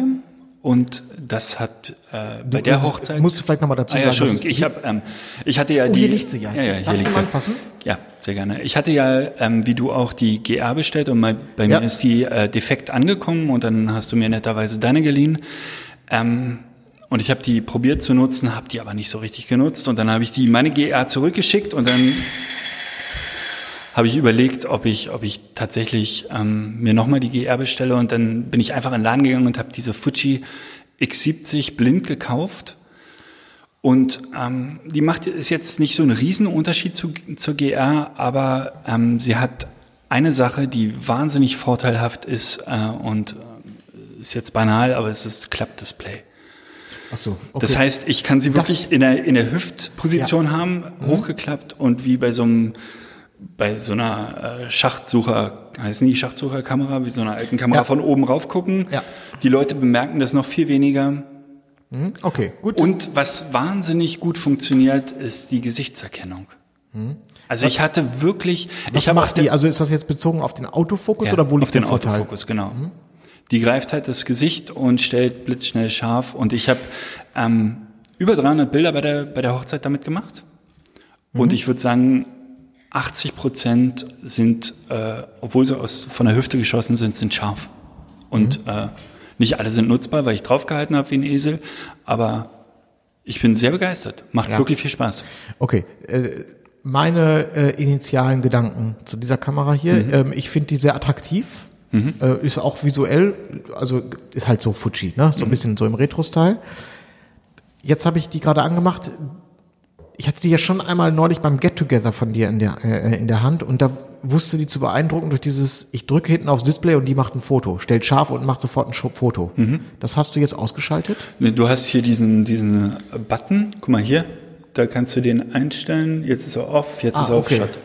Und das hat äh, bei du, der Hochzeit. Musst du vielleicht nochmal dazu ah, ja, sagen. Entschuldigung, ich habe, ähm, ich hatte ja oh, die. Hier liegt sie ja. Ja, ja, hier liegt sie. anfassen? Ja, sehr gerne. Ich hatte ja, ähm, wie du auch die GR bestellt und bei, bei ja. mir ist die äh, defekt angekommen und dann hast du mir netterweise deine geliehen. Ähm, und ich habe die probiert zu nutzen, habe die aber nicht so richtig genutzt. Und dann habe ich die meine GR zurückgeschickt und dann habe ich überlegt, ob ich, ob ich tatsächlich ähm, mir nochmal die GR bestelle. Und dann bin ich einfach in den Laden gegangen und habe diese Fuji X70 blind gekauft. Und ähm, die macht ist jetzt nicht so ein Riesenunterschied zu, zur GR, aber ähm, sie hat eine Sache, die wahnsinnig vorteilhaft ist äh, und äh, ist jetzt banal, aber es ist Klappdisplay. Ach so, okay. Das heißt, ich kann sie wirklich in der, in der Hüftposition ja. haben, mhm. hochgeklappt und wie bei so einem bei so einer äh, Schachtsucher, heißen die Schachtsucherkamera, wie so einer alten Kamera ja. von oben rauf gucken. Ja. Die Leute bemerken das noch viel weniger. Mhm. Okay, gut. Und was wahnsinnig gut funktioniert, ist die Gesichtserkennung. Mhm. Also was, ich hatte wirklich. Was ich macht die? Also ist das jetzt bezogen auf den Autofokus ja, oder wo liegt auf den der Vorteil? Autofokus, genau. Mhm die greift halt das Gesicht und stellt blitzschnell scharf. Und ich habe ähm, über 300 Bilder bei der, bei der Hochzeit damit gemacht. Mhm. Und ich würde sagen, 80 Prozent sind, äh, obwohl sie aus, von der Hüfte geschossen sind, sind scharf. Und mhm. äh, nicht alle sind nutzbar, weil ich draufgehalten habe wie ein Esel. Aber ich bin sehr begeistert. Macht ja. wirklich viel Spaß. Okay. Äh, meine äh, initialen Gedanken zu dieser Kamera hier. Mhm. Ähm, ich finde die sehr attraktiv. Mhm. Äh, ist auch visuell, also ist halt so Fuji, ne? So ein mhm. bisschen so im Retro-Style. Jetzt habe ich die gerade angemacht. Ich hatte die ja schon einmal neulich beim Get-Together von dir in der, äh, in der Hand und da wusste die zu beeindrucken durch dieses, ich drücke hinten aufs Display und die macht ein Foto, stellt scharf und macht sofort ein Foto. Mhm. Das hast du jetzt ausgeschaltet? Du hast hier diesen, diesen Button, guck mal hier, da kannst du den einstellen, jetzt ist er off, jetzt ah, ist er okay. auf Shot.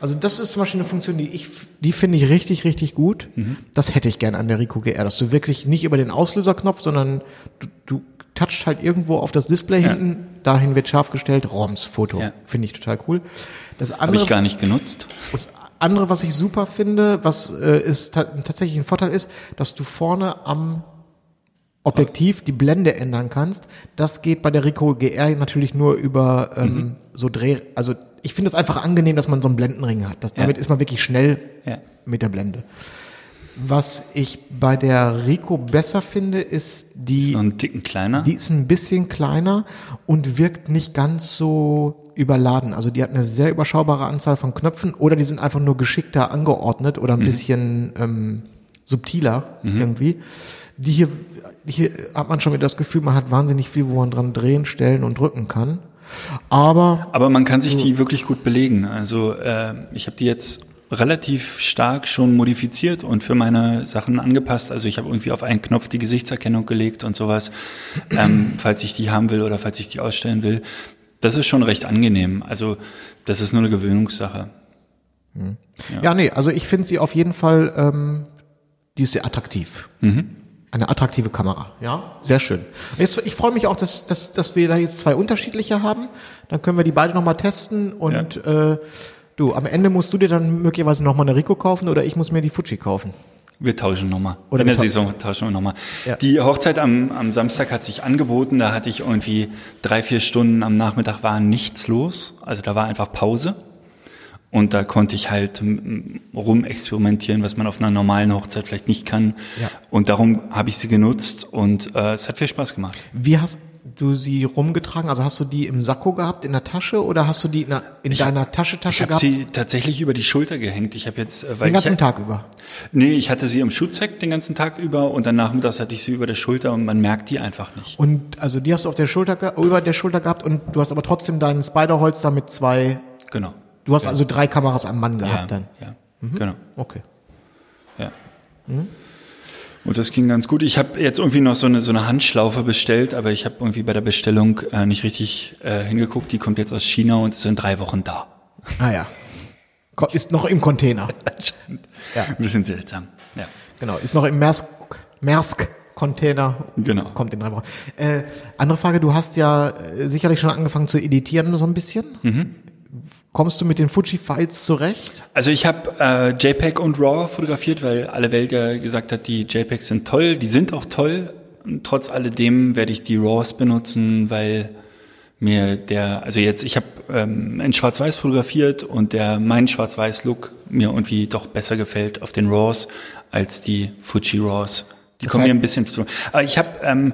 Also das ist zum Beispiel eine Funktion, die ich, die finde ich richtig, richtig gut. Mhm. Das hätte ich gern an der Rico GR, dass du wirklich nicht über den Auslöserknopf, sondern du, du touchst halt irgendwo auf das Display ja. hinten, dahin wird scharf gestellt, ROMs, Foto. Ja. Finde ich total cool. Das andere, Habe ich gar nicht genutzt. Das andere, was ich super finde, was äh, ist tatsächlich ein Vorteil ist, dass du vorne am Objektiv die Blende ändern kannst. Das geht bei der Ricoh GR natürlich nur über ähm, so Dreh. Also ich finde es einfach angenehm, dass man so einen Blendenring hat. Das, Ja. damit ist man wirklich schnell Ja. mit der Blende. Was ich bei der Ricoh besser finde, ist die, Noch einen Ticken kleiner. die ist ein bisschen kleiner und wirkt nicht ganz so überladen. Also die hat eine sehr überschaubare Anzahl von Knöpfen oder die sind einfach nur geschickter angeordnet oder ein bisschen ähm, subtiler irgendwie. Die hier, hier hat man schon wieder das Gefühl, man hat wahnsinnig viel, wo man dran drehen, stellen und drücken kann. Aber Aber man kann sich die wirklich gut belegen. Also äh, ich habe die jetzt relativ stark schon modifiziert und für meine Sachen angepasst. Also ich habe irgendwie auf einen Knopf die Gesichtserkennung gelegt und sowas, ähm, falls ich die haben will oder falls ich die ausstellen will. Das ist schon recht angenehm. Also das ist nur eine Gewöhnungssache. Ja, nee, also ich finde sie auf jeden Fall, ähm, die ist sehr attraktiv. Eine attraktive Kamera, ja, sehr schön. Jetzt, ich freue mich auch, dass, dass, dass wir da jetzt zwei unterschiedliche haben. Dann können wir die beide nochmal testen und äh, du, am Ende musst du dir dann möglicherweise nochmal eine Rico kaufen oder ich muss mir die Fuji kaufen. Wir tauschen nochmal. Oder In der Saison tauschen wir nochmal. Ja. Die Hochzeit am, am Samstag hat sich angeboten. Da hatte ich irgendwie drei, vier Stunden am Nachmittag war nichts los. Also da war einfach Pause. Und da konnte ich halt m, rumexperimentieren, was man auf einer normalen Hochzeit vielleicht nicht kann. Ja. Und darum habe ich sie genutzt und äh, es hat viel Spaß gemacht. Wie hast du sie rumgetragen? Also hast du die im Sakko gehabt, in der Tasche oder hast du die in, in deiner Tasche, Ich Tasche habe gehabt? sie tatsächlich über die Schulter gehängt. Ich habe jetzt, äh, weil den ganzen ich, Tag über. Nee, ich hatte sie im Schuhzeck den ganzen Tag über und dann nachmittags hatte ich sie über der Schulter und man merkt die einfach nicht. Und also die hast du auf der Schulter, über der Schulter gehabt und du hast aber trotzdem deinen Spiderholster mit zwei, Genau. Du hast also drei Kameras am Mann Ja, gehabt dann. ja, genau. Okay. Ja. Und das ging ganz gut. Ich habe jetzt irgendwie noch so eine, so eine Handschlaufe bestellt, aber ich habe irgendwie bei der Bestellung äh, nicht richtig äh, hingeguckt. Die kommt jetzt aus China und ist in drei Wochen da. Ah ja. Ist noch im Container. Ja. Ein bisschen seltsam. Ja. Genau, ist noch im Maersk Container. Genau. Kommt in drei Wochen. Äh, andere Frage, du hast ja äh, sicherlich schon angefangen zu editieren so ein bisschen. Mhm. Kommst du mit den Fuji-Files zurecht? Also ich habe äh, JPEG und RAW fotografiert, weil alle Welt ja gesagt hat, die JPEGs sind toll. Die sind auch toll. Und trotz alledem werde ich die RAWs benutzen, weil mir der, also jetzt, ich habe ähm, in Schwarz-Weiß fotografiert und der mein Schwarz-Weiß-Look mir irgendwie doch besser gefällt auf den RAWs als die Fuji RAWs. Die Das kommen mir ein bisschen zu. Aber ich habe ähm,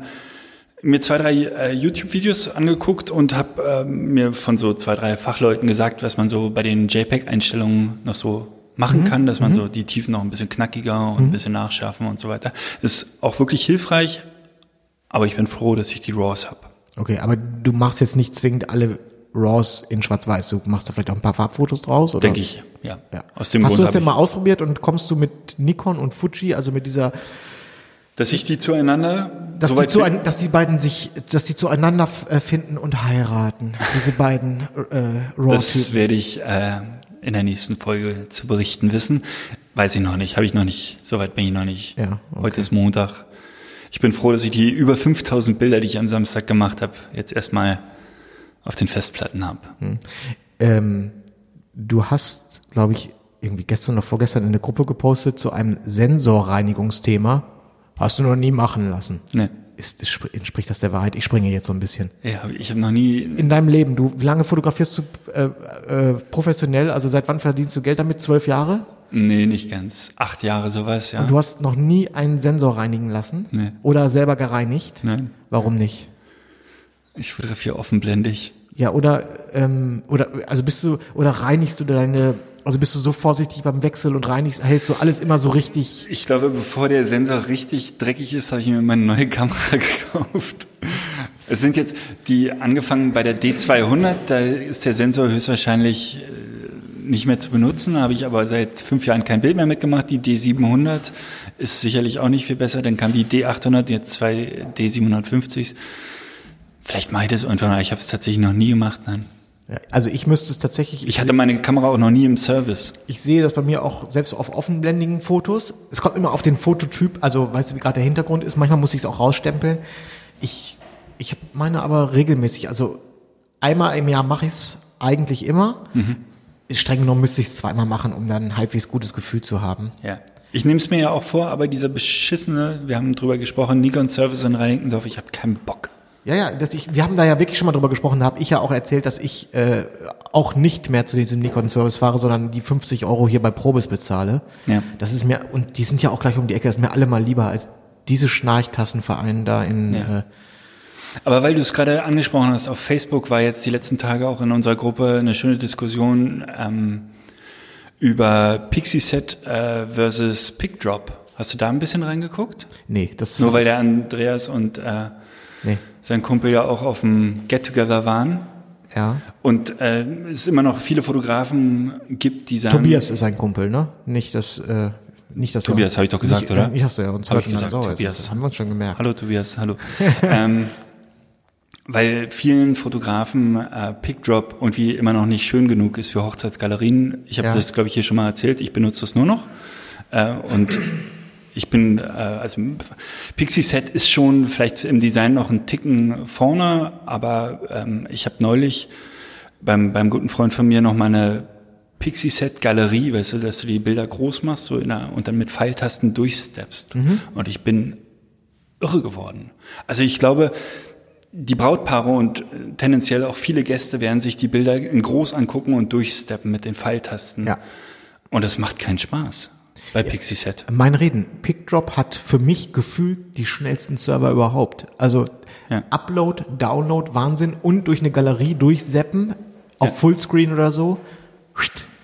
mir zwei, drei äh, YouTube-Videos angeguckt und habe ähm, mir von so zwei, drei Fachleuten gesagt, was man so bei den JPEG-Einstellungen noch so machen kann, dass man so die Tiefen noch ein bisschen knackiger und ein bisschen nachschärfen und so weiter. Ist auch wirklich hilfreich, aber ich bin froh, dass ich die RAWs habe. Okay, aber du machst jetzt nicht zwingend alle RAWs in Schwarz-Weiß. Du machst da vielleicht auch ein paar Farbfotos draus, oder? Denke ich, ja. Ja. Aus dem Hast Grund du das denn mal ausprobiert und kommst du mit Nikon und Fuji, also mit dieser, dass ich die zueinander dass, die, zu, dass die beiden sich, dass die zueinander äh, finden und heiraten? Diese beiden äh, Das RAW-Typen. werde ich äh, in der nächsten Folge zu berichten wissen. Weiß ich noch nicht, habe ich noch nicht. Soweit bin ich noch nicht. Ja, okay. Heute ist Montag. Ich bin froh, dass ich die über 5000 Bilder, die ich am Samstag gemacht habe, jetzt erstmal auf den Festplatten habe. Ähm, du hast, glaube ich, irgendwie gestern oder vorgestern in der Gruppe gepostet zu einem Sensorreinigungsthema. Hast du noch nie machen lassen. Ne. Ist, ist, entspricht das der Wahrheit? Ich springe jetzt so ein bisschen. Ja, ich habe noch nie. In deinem Leben, du, wie lange fotografierst du äh, äh, professionell? Also seit wann verdienst du Geld damit? Zwölf Jahre? Nee, nicht ganz. Acht Jahre sowas, ja. Und du hast noch nie einen Sensor reinigen lassen? Nee. Oder selber gereinigt? Nein. Warum nicht? Ich fotografiere offenblendig. Ja, oder, ähm, oder, also bist du, oder reinigst du deine, also bist du so vorsichtig beim Wechsel und reinigst, hältst du alles immer so richtig? Ich glaube, bevor der Sensor richtig dreckig ist, habe ich mir meine neue Kamera gekauft. Es sind jetzt die angefangen bei der D200, da ist der Sensor höchstwahrscheinlich äh, nicht mehr zu benutzen, habe ich aber seit fünf Jahren kein Bild mehr mitgemacht. Die D700 ist sicherlich auch nicht viel besser, dann kam die D800, jetzt zwei D750s. Vielleicht mache ich das irgendwann, ich habe es tatsächlich noch nie gemacht, nein. Also ich müsste es tatsächlich, Ich hatte meine Kamera auch noch nie im Service. ich sehe das bei mir auch selbst auf offenblendigen Fotos. Es kommt immer auf den Fototyp, also weißt du, wie gerade der Hintergrund ist. Manchmal muss ich es auch rausstempeln. Ich, ich meine aber regelmäßig, also einmal im Jahr mache ich es eigentlich immer. Streng genommen müsste ich es zweimal machen, um dann ein halbwegs gutes Gefühl zu haben. Ja. Ich nehme es mir ja auch vor, aber dieser beschissene, wir haben drüber gesprochen, Nikon Service in Reinickendorf, ich habe keinen Bock. Ja, ja, das ich, wir haben da ja wirklich schon mal drüber gesprochen, da habe ich ja auch erzählt, dass ich äh, auch nicht mehr zu diesem Nikon-Service fahre, sondern die 50 Euro hier bei Probes bezahle. Ja. Das ist mir, und die sind ja auch gleich um die Ecke, das ist mir alle mal lieber als diese Schnarchtassenverein da in Ja. äh, Aber weil du es gerade angesprochen hast, auf Facebook war jetzt die letzten Tage auch in unserer Gruppe eine schöne Diskussion ähm, über Pixie Set äh, versus Pick Drop. Hast du da ein bisschen reingeguckt? Nee, das Nur weil der Andreas und äh, nee, sein Kumpel ja auch auf dem Get-Together waren. ja. Und äh, es immer noch viele Fotografen gibt, die sagen... Tobias ist ein Kumpel, ne? Nicht das äh, nicht das Tobias, hab ich doch gesagt, nicht, oder? Nicht hast du ja uns Hab hört ich gesagt, sauer ist. Tobias. Das haben wir uns schon gemerkt. Hallo Tobias, hallo. ähm, weil vielen Fotografen äh, Pickdrop irgendwie immer noch nicht schön genug ist für Hochzeitsgalerien. Ich habe Ja. das, glaube ich, hier schon mal erzählt. Ich benutze das nur noch. Äh, und ich bin, äh, also Pixie Set ist schon vielleicht im Design noch einen Ticken vorne, aber ähm, ich habe neulich beim, beim guten Freund von mir noch mal eine Pixie Set Galerie, weißt du, dass du die Bilder groß machst so in einer, und dann mit Pfeiltasten durchsteppst. Und ich bin irre geworden. Also ich glaube, die Brautpaare und äh, tendenziell auch viele Gäste werden sich die Bilder in groß angucken und durchsteppen mit den Pfeiltasten. Ja. Und das macht keinen Spaß bei Pixie Set. Mein Reden, PickDrop hat für mich gefühlt die schnellsten Server überhaupt. Also Ja. Upload, Download, Wahnsinn und durch eine Galerie durchseppen auf Ja. Fullscreen oder so,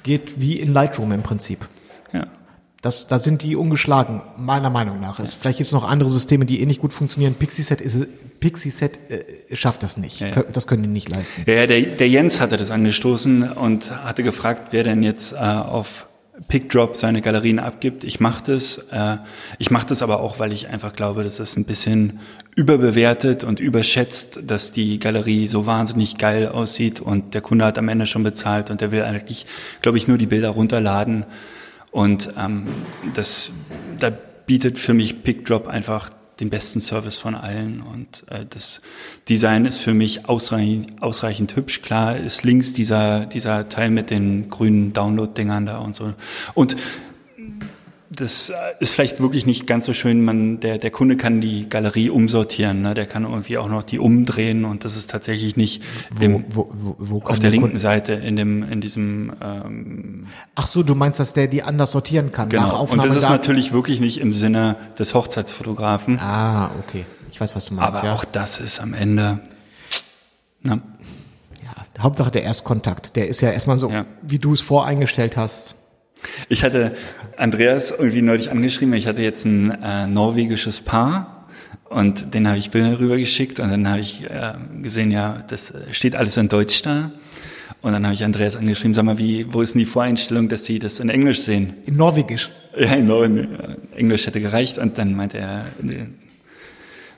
geht wie in Lightroom im Prinzip. Ja. Das, da sind die ungeschlagen, meiner Meinung nach. Es, vielleicht gibt es noch andere Systeme, die ähnlich gut funktionieren. PixieSet, ist, PixieSet äh, schafft das nicht. Ja, ja. Das können die nicht leisten. Ja, der, der Jens hatte das angestoßen und hatte gefragt, wer denn jetzt äh, auf PickDrop seine Galerien abgibt. Ich mache das. Äh, ich mache das aber auch, weil ich einfach glaube, dass das ein bisschen überbewertet und überschätzt, dass die Galerie so wahnsinnig geil aussieht und der Kunde hat am Ende schon bezahlt und der will eigentlich, glaube ich, nur die Bilder runterladen. Und ähm, das, da bietet für mich PickDrop einfach den besten Service von allen und äh, das Design ist für mich ausreichend, ausreichend hübsch. Klar ist links dieser, dieser Teil mit den grünen Download-Dingern da und so. Und das äh, ist vielleicht wirklich nicht ganz so schön. Man, der, der Kunde kann die Galerie umsortieren, ne? der kann irgendwie auch noch die umdrehen und das ist tatsächlich nicht im, Wo, wo, wo auf der linken Kunde- Seite in dem, in diesem ähm, Ach so, du meinst, dass der die anders sortieren kann? nach Genau. Und Aufnahme das ist da- natürlich wirklich nicht im Sinne des Hochzeitsfotografen. Ah, okay. Ich weiß, was du meinst, aber ja. auch das ist am Ende. Ne? ja. Hauptsache der Erstkontakt. Der ist ja erstmal so, Ja. wie du es voreingestellt hast. Ich hatte Andreas irgendwie neulich angeschrieben, ich hatte jetzt ein äh, norwegisches Paar und den habe ich Bilder rübergeschickt und dann habe ich äh, gesehen, ja, das äh, steht alles in Deutsch da. Und dann habe ich Andreas angeschrieben, sag mal, wie, wo ist denn die Voreinstellung, dass Sie das in Englisch sehen? In Norwegisch. Ja, in Norden, äh, Englisch hätte gereicht und dann meinte er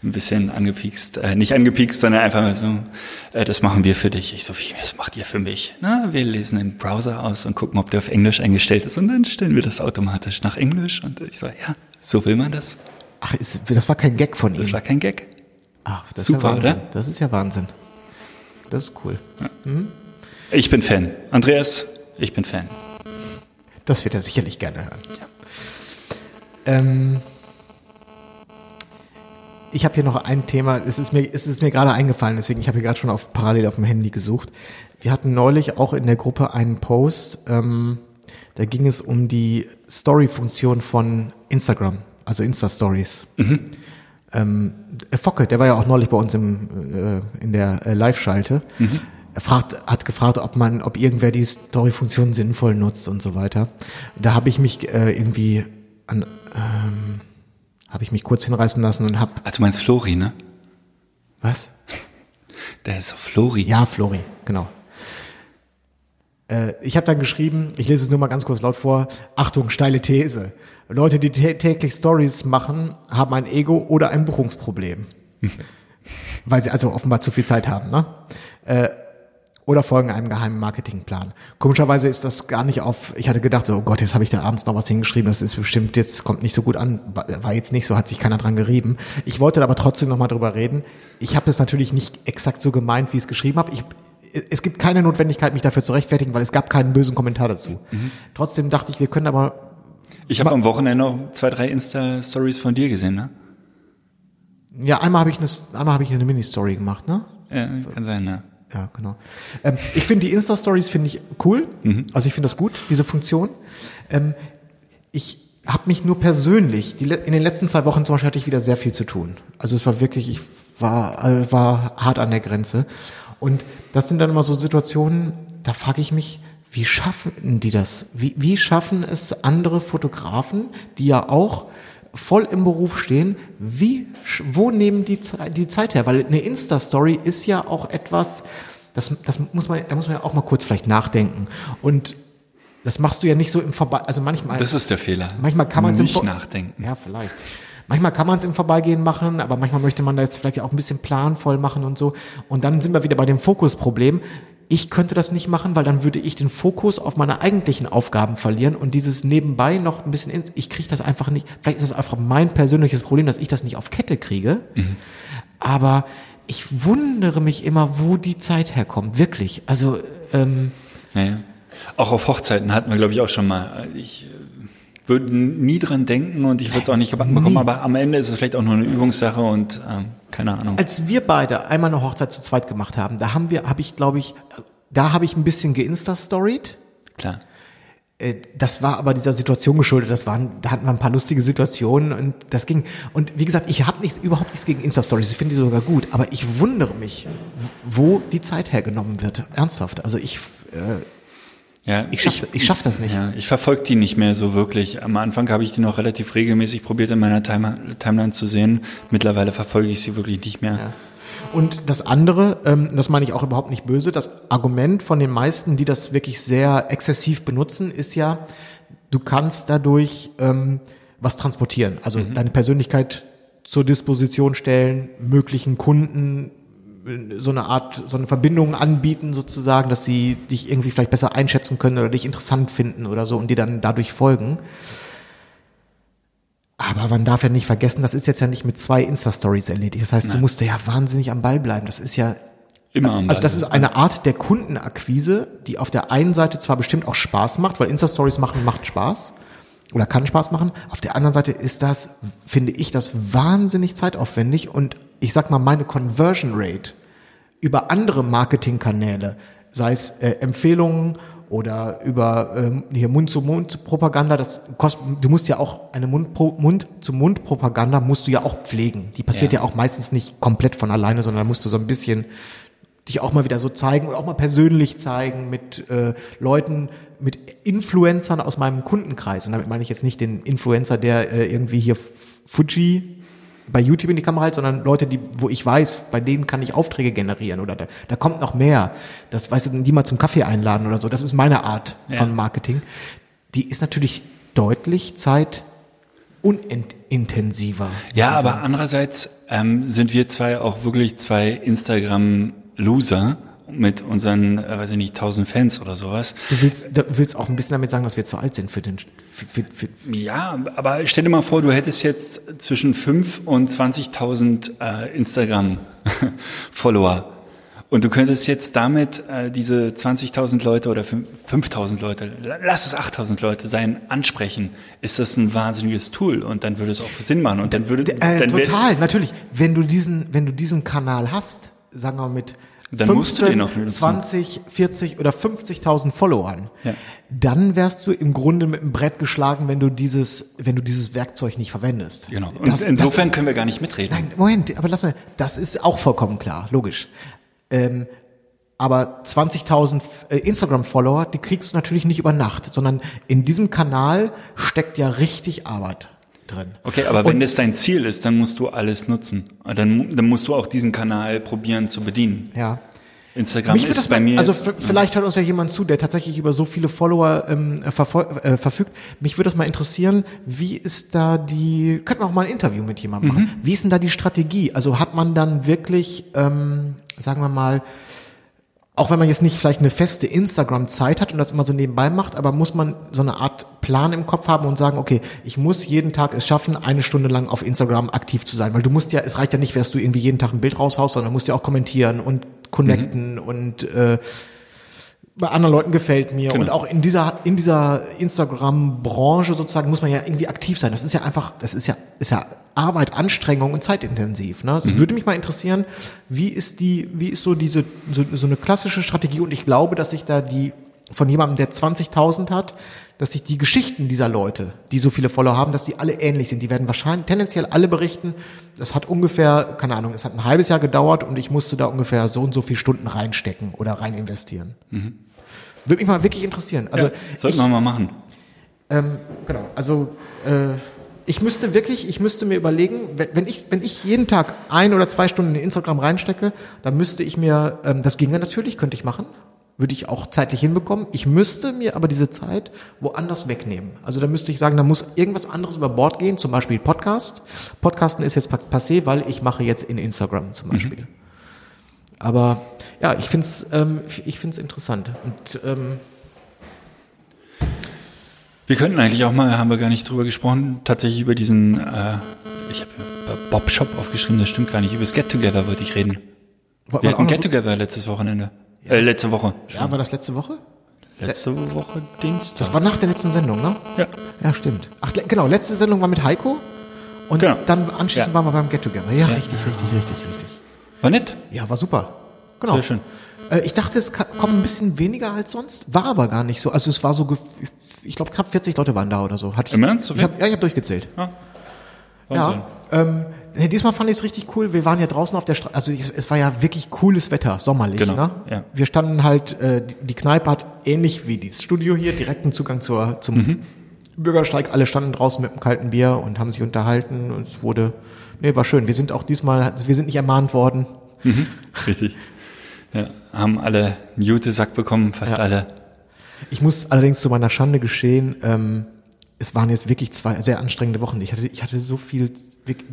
ein bisschen angepiekst, äh, nicht angepiekst, sondern einfach so, äh, das machen wir für dich. Ich so, wie, das macht ihr für mich? Na, wir lesen den Browser aus und gucken, ob der auf Englisch eingestellt ist und dann stellen wir das automatisch nach Englisch und ich so, ja, so will man das. Ach, ist, das war kein Gag von ihm. Das war kein Gag. Ach, das super, ist ja Wahnsinn. oder? Das ist ja Wahnsinn. Das ist cool. Ich bin Fan. Andreas, ich bin Fan. Das wird er sicherlich gerne hören. Ähm, ich habe hier noch ein Thema, es ist mir, es ist mir gerade eingefallen, deswegen ich habe hier gerade schon auf parallel auf dem Handy gesucht. Wir hatten neulich auch in der Gruppe einen Post, ähm, da ging es um die Story-Funktion von Instagram, also Insta-Stories. Ähm, der Focke, der war ja auch neulich bei uns im, äh, in der äh, Live-Schalte. Er fragt, hat gefragt, ob man, ob irgendwer die Story-Funktion sinnvoll nutzt und so weiter. Da habe ich mich äh, irgendwie an, ähm, habe ich mich kurz hinreißen lassen und hab, Ah, du meinst Flori, ne? was? Der ist auf Flori. Ja, Flori, genau. Äh, ich habe dann geschrieben, ich lese es nur mal ganz kurz laut vor, Achtung, steile These. Leute, die tä- täglich Stories machen, haben ein Ego oder ein Buchungsproblem. Weil sie also offenbar zu viel Zeit haben, ne? Äh, oder folgen einem geheimen Marketingplan. Komischerweise ist das gar nicht auf, ich hatte gedacht, so, oh Gott, jetzt habe ich da abends noch was hingeschrieben, das ist bestimmt, jetzt kommt nicht so gut an, war jetzt nicht so, hat sich keiner dran gerieben. Ich wollte aber trotzdem nochmal drüber reden. Ich habe es natürlich nicht exakt so gemeint, wie ich es geschrieben habe. Ich, es gibt keine Notwendigkeit, mich dafür zu rechtfertigen, weil es gab keinen bösen Kommentar dazu. Trotzdem dachte ich, wir können aber Ich habe am Wochenende noch zwei, drei Insta-Stories von dir gesehen, ne? Ja, einmal habe ich eine, einmal habe ich eine Mini-Story gemacht, ne? Ja, kann sein, ne? Ja, genau. Ähm, ich finde die Insta-Stories finde ich cool. Also ich finde das gut, diese Funktion. Ähm, ich habe mich nur persönlich, die, in den letzten zwei Wochen zum Beispiel hatte ich wieder sehr viel zu tun. Also es war wirklich, ich war, äh, war hart an der Grenze. Und das sind dann immer so Situationen, da frage ich mich, wie schaffen die das? Wie, wie schaffen es andere Fotografen, die ja auch voll im Beruf stehen, wie, wo nehmen die, die Zeit her? Weil eine Insta-Story ist ja auch etwas, das, das muss man, da muss man ja auch mal kurz vielleicht nachdenken. Und das machst du ja nicht so im Vorbei, also manchmal. Das ist der Fehler. Manchmal kann man es nicht nachdenken. Ja, vielleicht. Manchmal kann man es im Vorbeigehen machen, aber manchmal möchte man da jetzt vielleicht auch ein bisschen planvoll machen und so. Und dann sind wir wieder bei dem Fokusproblem. Ich könnte das nicht machen, weil dann würde ich den Fokus auf meine eigentlichen Aufgaben verlieren und dieses nebenbei noch ein bisschen, in, ich kriege das einfach nicht. Vielleicht ist das einfach mein persönliches Problem, dass ich das nicht auf Kette kriege. Aber ich wundere mich immer, wo die Zeit herkommt. Wirklich. Also, ähm, Naja. Auch auf Hochzeiten hatten wir, glaube ich, auch schon mal. Ich äh, würde nie dran denken und ich würde es auch nicht gebacken bekommen, aber am Ende ist es vielleicht auch nur eine Übungssache und ähm, keine Ahnung. Als wir beide einmal eine Hochzeit zu zweit gemacht haben, da haben wir, habe ich, glaube ich, da habe ich ein bisschen geinsta-storied. Klar. Äh, Das war aber dieser Situation geschuldet. Das waren, da hatten wir ein paar lustige Situationen und das ging. Und wie gesagt, ich habe nichts, überhaupt nichts gegen Insta-Stories. Ich finde die sogar gut. Aber ich wundere mich, wo die Zeit hergenommen wird. Ernsthaft. Also ich, äh, Ja, Ich schaff- ich schaff das nicht. Ja, ich verfolge die nicht mehr so wirklich. Am Anfang habe ich die noch relativ regelmäßig probiert in meiner Time Timeline zu sehen. Mittlerweile verfolge ich sie wirklich nicht mehr. Und das andere, ähm, das meine ich auch überhaupt nicht böse, das Argument von den meisten, die das wirklich sehr exzessiv benutzen, ist ja, du kannst dadurch ähm, was transportieren. Also deine Persönlichkeit zur Disposition stellen, möglichen Kunden so eine Art, so eine Verbindung anbieten sozusagen, dass sie dich irgendwie vielleicht besser einschätzen können oder dich interessant finden oder so und dir dann dadurch folgen. Aber man darf ja nicht vergessen, das ist jetzt ja nicht mit zwei Insta-Stories erledigt. Das heißt, du musst ja wahnsinnig am Ball bleiben. Das ist ja, Immer am also das Ball. ist eine Art der Kundenakquise, die auf der einen Seite zwar bestimmt auch Spaß macht, weil Insta-Stories machen macht Spaß oder kann Spaß machen. Auf der anderen Seite ist das, finde ich, das wahnsinnig zeitaufwendig und ich sag mal, meine Conversion Rate über andere Marketingkanäle, sei es äh, Empfehlungen oder über ähm, hier Mund-zu-Mund-Propaganda, das kostet, du musst ja auch eine Mund-Pro- Mund-zu-Mund-Propaganda musst du ja auch pflegen. Die passiert ja. Ja. auch meistens nicht komplett von alleine, sondern da musst du so ein bisschen dich auch mal wieder so zeigen, auch mal persönlich zeigen mit äh, Leuten, mit Influencern aus meinem Kundenkreis. Und damit meine ich jetzt nicht den Influencer, der äh, irgendwie hier Fuji bei YouTube in die Kamera hält, sondern Leute, die, wo ich weiß, bei denen kann ich Aufträge generieren oder da, da kommt noch mehr. Das weißt du, die mal zum Kaffee einladen oder so. Das ist meine Art Ja. von Marketing. Die ist natürlich deutlich Zeit unintensiver. Ja, aber andererseits ähm, sind wir zwei auch wirklich zwei Instagram-Loser mit unseren, äh, weiß ich nicht, 1000 Fans oder sowas. Du willst, du willst auch ein bisschen damit sagen, dass wir zu alt sind für den, für, für, Ja, aber stell dir mal vor, du hättest jetzt zwischen 5 und 20.000 äh, Instagram-Follower. Und du könntest jetzt damit äh, diese 20.000 Leute oder fün- 5.000 Leute, la- lass es 8.000 Leute sein, ansprechen. Ist das ein wahnsinniges Tool und dann würde es auch Sinn machen und dann würde Äh, dann total, natürlich. Wenn du diesen, wenn du diesen Kanal hast, sagen wir mal mit Dann musst du den nutzen. 20, 40 oder 50.000 Followern, Ja. dann wärst du im Grunde mit dem Brett geschlagen, wenn du dieses, wenn du dieses Werkzeug nicht verwendest. Genau. Und Das- das insofern ist- können wir gar nicht mitreden. Nein, Moment, aber lass mal, das ist auch vollkommen klar, logisch. Ähm, aber 20.000 äh, Instagram-Follower, die kriegst du natürlich nicht über Nacht, sondern in diesem Kanal steckt ja richtig Arbeit drin. Okay, aber wenn Und- das dein Ziel ist, dann musst du alles nutzen. Dann, dann musst du auch diesen Kanal probieren zu bedienen. Ja. Instagram Mich ist bei mir also jetzt, vielleicht hört uns ja jemand zu, der tatsächlich über so viele Follower ähm, äh, verfügt. Mich würde das mal interessieren, wie ist da die, könnten wir auch mal ein Interview mit jemandem Mhm. machen. Wie ist denn da die Strategie? Also hat man dann wirklich, ähm, sagen wir mal, auch wenn man jetzt nicht vielleicht eine feste Instagram-Zeit hat und das immer so nebenbei macht, aber muss man so eine Art Plan im Kopf haben und sagen, okay, ich muss jeden Tag es schaffen, eine Stunde lang auf Instagram aktiv zu sein. Weil du musst ja, es reicht ja nicht, dass du irgendwie jeden Tag ein Bild raushaust, sondern du musst ja auch kommentieren und connecten und äh, bei anderen Leuten gefällt mir. Genau. Und auch in dieser, in dieser Instagram-Branche sozusagen muss man ja irgendwie aktiv sein. Das ist ja einfach, das ist ja, ist ja Arbeit, Anstrengung und zeitintensiv. Ne? Es würde mich mal interessieren, wie ist die, wie ist so diese, so, so eine klassische Strategie? Und ich glaube, dass sich da die, von jemandem, der 20.000 hat, dass sich die Geschichten dieser Leute, die so viele Follower haben, dass die alle ähnlich sind. Die werden wahrscheinlich tendenziell alle berichten, das hat ungefähr, keine Ahnung, es hat ein halbes Jahr gedauert und ich musste da ungefähr so und so viele Stunden reinstecken oder rein investieren. Würde mich mal wirklich interessieren. Also ja, sollten wir mal machen. ähm, genau, also äh, ich müsste wirklich, ich müsste mir überlegen, wenn, wenn ich, wenn ich jeden Tag ein oder zwei Stunden in Instagram reinstecke, dann müsste ich mir, ähm, das ginge natürlich, könnte ich machen, würde ich auch zeitlich hinbekommen. Ich müsste mir aber diese Zeit woanders wegnehmen. Also da müsste ich sagen, da muss irgendwas anderes über Bord gehen, zum Beispiel Podcast. Podcasten ist jetzt pa- passé, weil ich mache jetzt in Instagram zum Beispiel. Aber ja, ich find's, ähm, ich find's interessant. Und ähm, Wir könnten eigentlich auch mal, haben wir gar nicht drüber gesprochen, tatsächlich über diesen, äh, ich habe Bob Shop aufgeschrieben, das stimmt gar nicht, über das Get Together wollte ich reden. Wir hatten Get Together letztes Wochenende. Äh, letzte Woche. ja, war das letzte Woche? Letzte Woche Dienstag. Das war nach der letzten Sendung, ne? ja. Ja, stimmt. Ach, le- genau, letzte Sendung war mit Heiko und Genau. dann anschließend Ja. waren wir beim Get Together. Ja, richtig, richtig, richtig, richtig. War nett. Ja, war super. Genau. Sehr schön. Äh, ich dachte, es kommen ein bisschen weniger als sonst, war aber gar nicht so. Also es war so, ich glaube, knapp 40 Leute waren da oder so. Hat ich, Im Ernst? So Ich viel? hab, ja, ich habe durchgezählt. Wahnsinn. Ja. Ähm, nee, diesmal fand ich es richtig cool. Wir waren ja draußen auf der Straße. Also es, es war ja wirklich cooles Wetter, sommerlich. Genau, Ne? ja. Wir standen halt, äh, die, Kneipe hat ähnlich wie dieses Studio hier direkten Zugang zur, zum Mhm. Bürgersteig. Alle standen draußen mit einem kalten Bier und haben sich unterhalten. Und es wurde, nee, war schön. Wir sind auch diesmal, wir sind nicht ermahnt worden. Richtig. Ja, haben alle einen Jute-Sack bekommen, fast Ja. alle. Ich muss allerdings zu meiner Schande geschehen, ähm, es waren jetzt wirklich zwei sehr anstrengende Wochen. Ich hatte, ich hatte so viel.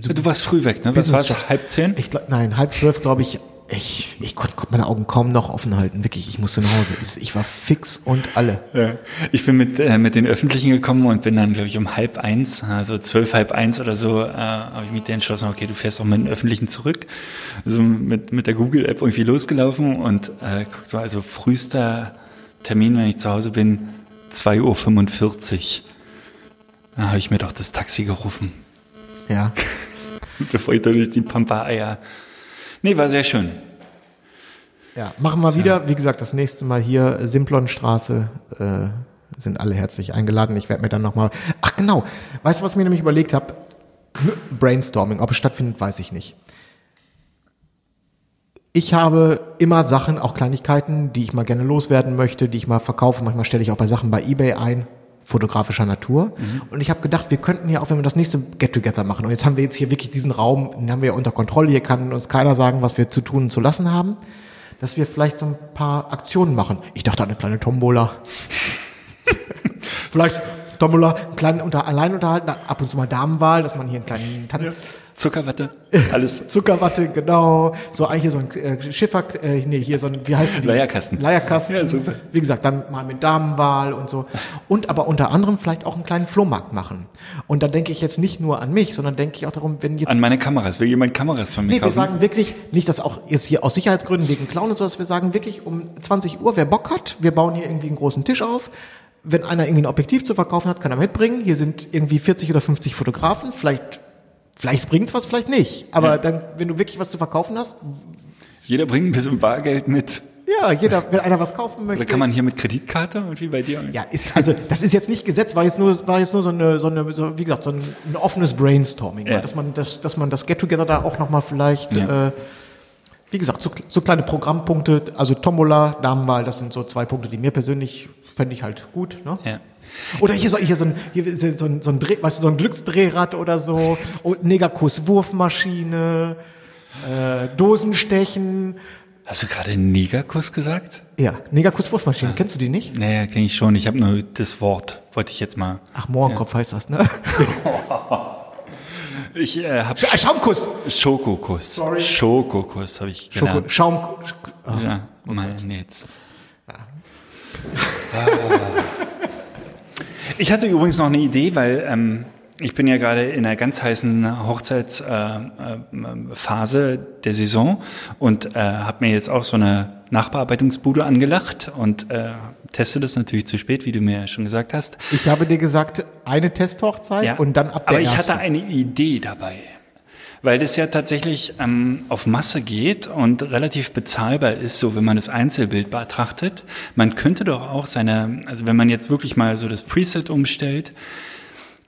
So Du warst früh weg, ne? Was Business- war's? Halb zehn? Ich glaub, nein, halb zwölf, glaube ich. Ich, ich konnte konnte meine Augen kaum noch offen halten. Wirklich, ich musste nach Hause. Ich, ich war fix und alle. Ja. Ich bin mit, äh, mit den Öffentlichen gekommen und bin dann, glaube ich, um halb eins, also zwölf, halb eins oder so, äh, habe ich mich dann entschlossen, okay, du fährst auch mit den Öffentlichen zurück. Also mit, mit der Google-App irgendwie losgelaufen und äh, guck so, also frühester Termin, wenn ich zu Hause bin, 2.45 Uhr. Da habe ich mir doch das Taxi gerufen, Ja. bevor ich da durch die Pampa-Eier... Nee, war sehr schön. Ja, machen wir wieder. Wie gesagt, das nächste Mal hier Simplonstraße. Äh, sind alle herzlich eingeladen. Ich werde mir dann nochmal. Ach genau. Weißt du, was ich mir nämlich überlegt habe? Brainstorming. Ob es stattfindet, weiß ich nicht. Ich habe immer Sachen, auch Kleinigkeiten, die ich mal gerne loswerden möchte, die ich mal verkaufe. Manchmal stelle ich auch bei Sachen bei eBay ein, fotografischer Natur. Und ich habe gedacht, wir könnten ja auch, wenn wir das nächste Get-Together machen, und jetzt haben wir jetzt hier wirklich diesen Raum, den haben wir ja unter Kontrolle, hier kann uns keiner sagen, was wir zu tun und zu lassen haben, dass wir vielleicht so ein paar Aktionen machen. Ich dachte an eine kleine Tombola. vielleicht Tombola, einen kleinen unter, allein unterhalten, ab und zu mal Damenwahl, dass man hier einen kleinen Tan Zuckerwatte, alles. Zuckerwatte, genau. So eigentlich hier so ein äh, Schiffer, äh, nee, hier so ein, wie heißt die? Leierkasten. Leierkasten. Ja, super. Wie gesagt, dann mal mit Damenwahl und so. Und aber unter anderem vielleicht auch einen kleinen Flohmarkt machen. Und da denke ich jetzt nicht nur an mich, sondern denke ich auch darum, wenn jetzt An meine Kameras. Will jemand Kameras von mir Nee, wir kaufen? sagen wirklich, nicht dass auch jetzt hier aus Sicherheitsgründen wegen Clown und so, dass wir sagen wirklich um 20 Uhr, wer Bock hat, wir bauen hier irgendwie einen großen Tisch auf. Wenn einer irgendwie ein Objektiv zu verkaufen hat, kann er mitbringen. Hier sind irgendwie 40 oder 50 Fotografen. Vielleicht, vielleicht bringt's was, vielleicht nicht. Aber Ja. dann, wenn du wirklich was zu verkaufen hast, Jeder bringt ein bisschen Bargeld mit. ja, jeder, wenn einer was kaufen möchte. Oder kann man hier mit Kreditkarte irgendwie bei dir? ja, ist, also, das ist jetzt nicht Gesetz, war jetzt nur, war jetzt nur so eine, so eine, so, wie gesagt, so ein, ein offenes Brainstorming, Ja. dass man das, dass man das Get-Together da auch nochmal vielleicht, Ja. äh, wie gesagt, so, so kleine Programmpunkte, also Tombola, Damenwahl, das sind so zwei Punkte, die mir persönlich fände ich halt gut, ne? Ja. Oder hier so, hier so ein, hier so ein, so ein Dreh, weißt du, so ein Glücksdrehrad oder so, und Negerkuss Wurfmaschine, äh, Dosenstechen, Hast du gerade Negerkuss gesagt? ja, Negerkuss Wurfmaschine, kennst du die nicht? Naja, kenne ich schon. Ich habe nur das Wort. Wollte ich jetzt mal. Ach, Mohrenkopf heißt das, ne? Ich äh, habe Sch- Schaumkuss! Schokokuss. Sorry. Schokokuss habe ich Schoko, gelernt. Schaum, ah, Ja, mein jetzt. Ich hatte übrigens noch eine Idee, weil ähm, ich bin ja gerade in einer ganz heißen Hochzeitsphase äh, der Saison und äh, habe mir jetzt auch so eine Nachbearbeitungsbude angelacht und äh, teste das natürlich zu spät, wie du mir schon gesagt hast. Ich habe dir gesagt, eine Testhochzeit Ja, und dann ab der aber ich ersten. hatte eine Idee dabei. Weil das ja tatsächlich ähm, auf Masse geht und relativ bezahlbar ist, so wenn man das Einzelbild betrachtet. Man könnte doch auch seine, also wenn man jetzt wirklich mal so das Preset umstellt,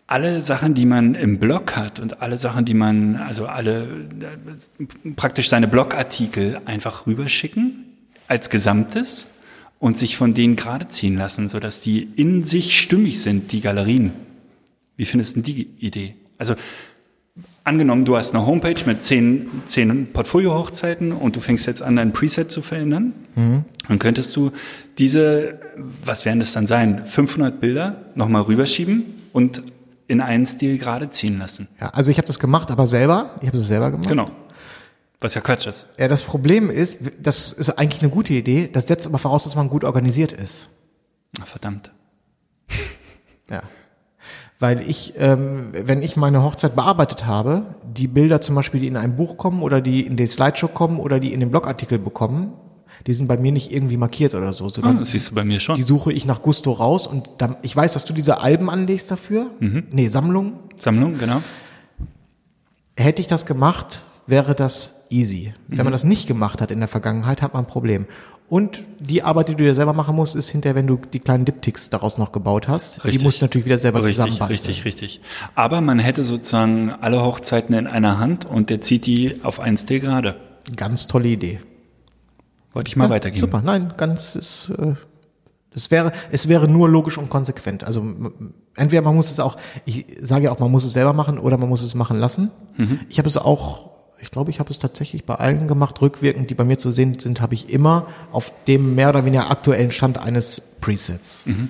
alle Sachen, die man im Blog hat und alle Sachen, die man, also alle äh, praktisch seine Blogartikel einfach rüberschicken als Gesamtes und sich von denen gerade ziehen lassen, sodass die in sich stimmig sind, die Galerien. Wie findest du die Idee? Also angenommen, du hast eine Homepage mit zehn, zehn Portfolio-Hochzeiten und du fängst jetzt an, dein Preset zu verändern, dann könntest du diese, was werden das dann sein, 500 Bilder nochmal rüberschieben und in einen Stil gerade ziehen lassen. Ja, also ich habe das gemacht, aber selber. Ich habe das selber gemacht. Genau. Was ja Quatsch ist. Ja, das Problem ist, das ist eigentlich eine gute Idee. Das setzt aber voraus, dass man gut organisiert ist. Ach, verdammt. Ja. Weil ich, ähm, wenn ich meine Hochzeit bearbeitet habe, die Bilder zum Beispiel, die in ein Buch kommen oder die in die Slideshow kommen oder die in den Blogartikel bekommen, die sind bei mir nicht irgendwie markiert oder so, Ah, sondern das siehst du bei mir schon. die suche ich nach Gusto raus und dann, ich weiß, dass du diese Alben anlegst dafür. Nee, Sammlungen. Sammlung, genau. Hätte ich das gemacht, wäre das easy. Wenn man das nicht gemacht hat in der Vergangenheit, hat man ein Problem. Und die Arbeit, die du dir selber machen musst, ist hinterher, wenn du die kleinen Diptychs daraus noch gebaut hast. Richtig. Die musst du natürlich wieder selber Richtig, zusammenbasteln. richtig, richtig. Aber man hätte sozusagen alle Hochzeiten in einer Hand und der zieht die auf einen Stil gerade. Ganz tolle Idee. Wollte ich mal Ja, weitergeben. Super, nein, ganz ist, äh, es wäre, es wäre nur logisch und konsequent. Also entweder man muss es auch, ich sage ja auch, man muss es selber machen oder man muss es machen lassen. Mhm. Ich habe es auch, ich glaube, ich habe es tatsächlich bei allen gemacht, rückwirkend, die bei mir zu sehen sind, habe ich immer auf dem mehr oder weniger aktuellen Stand eines Presets. Mhm.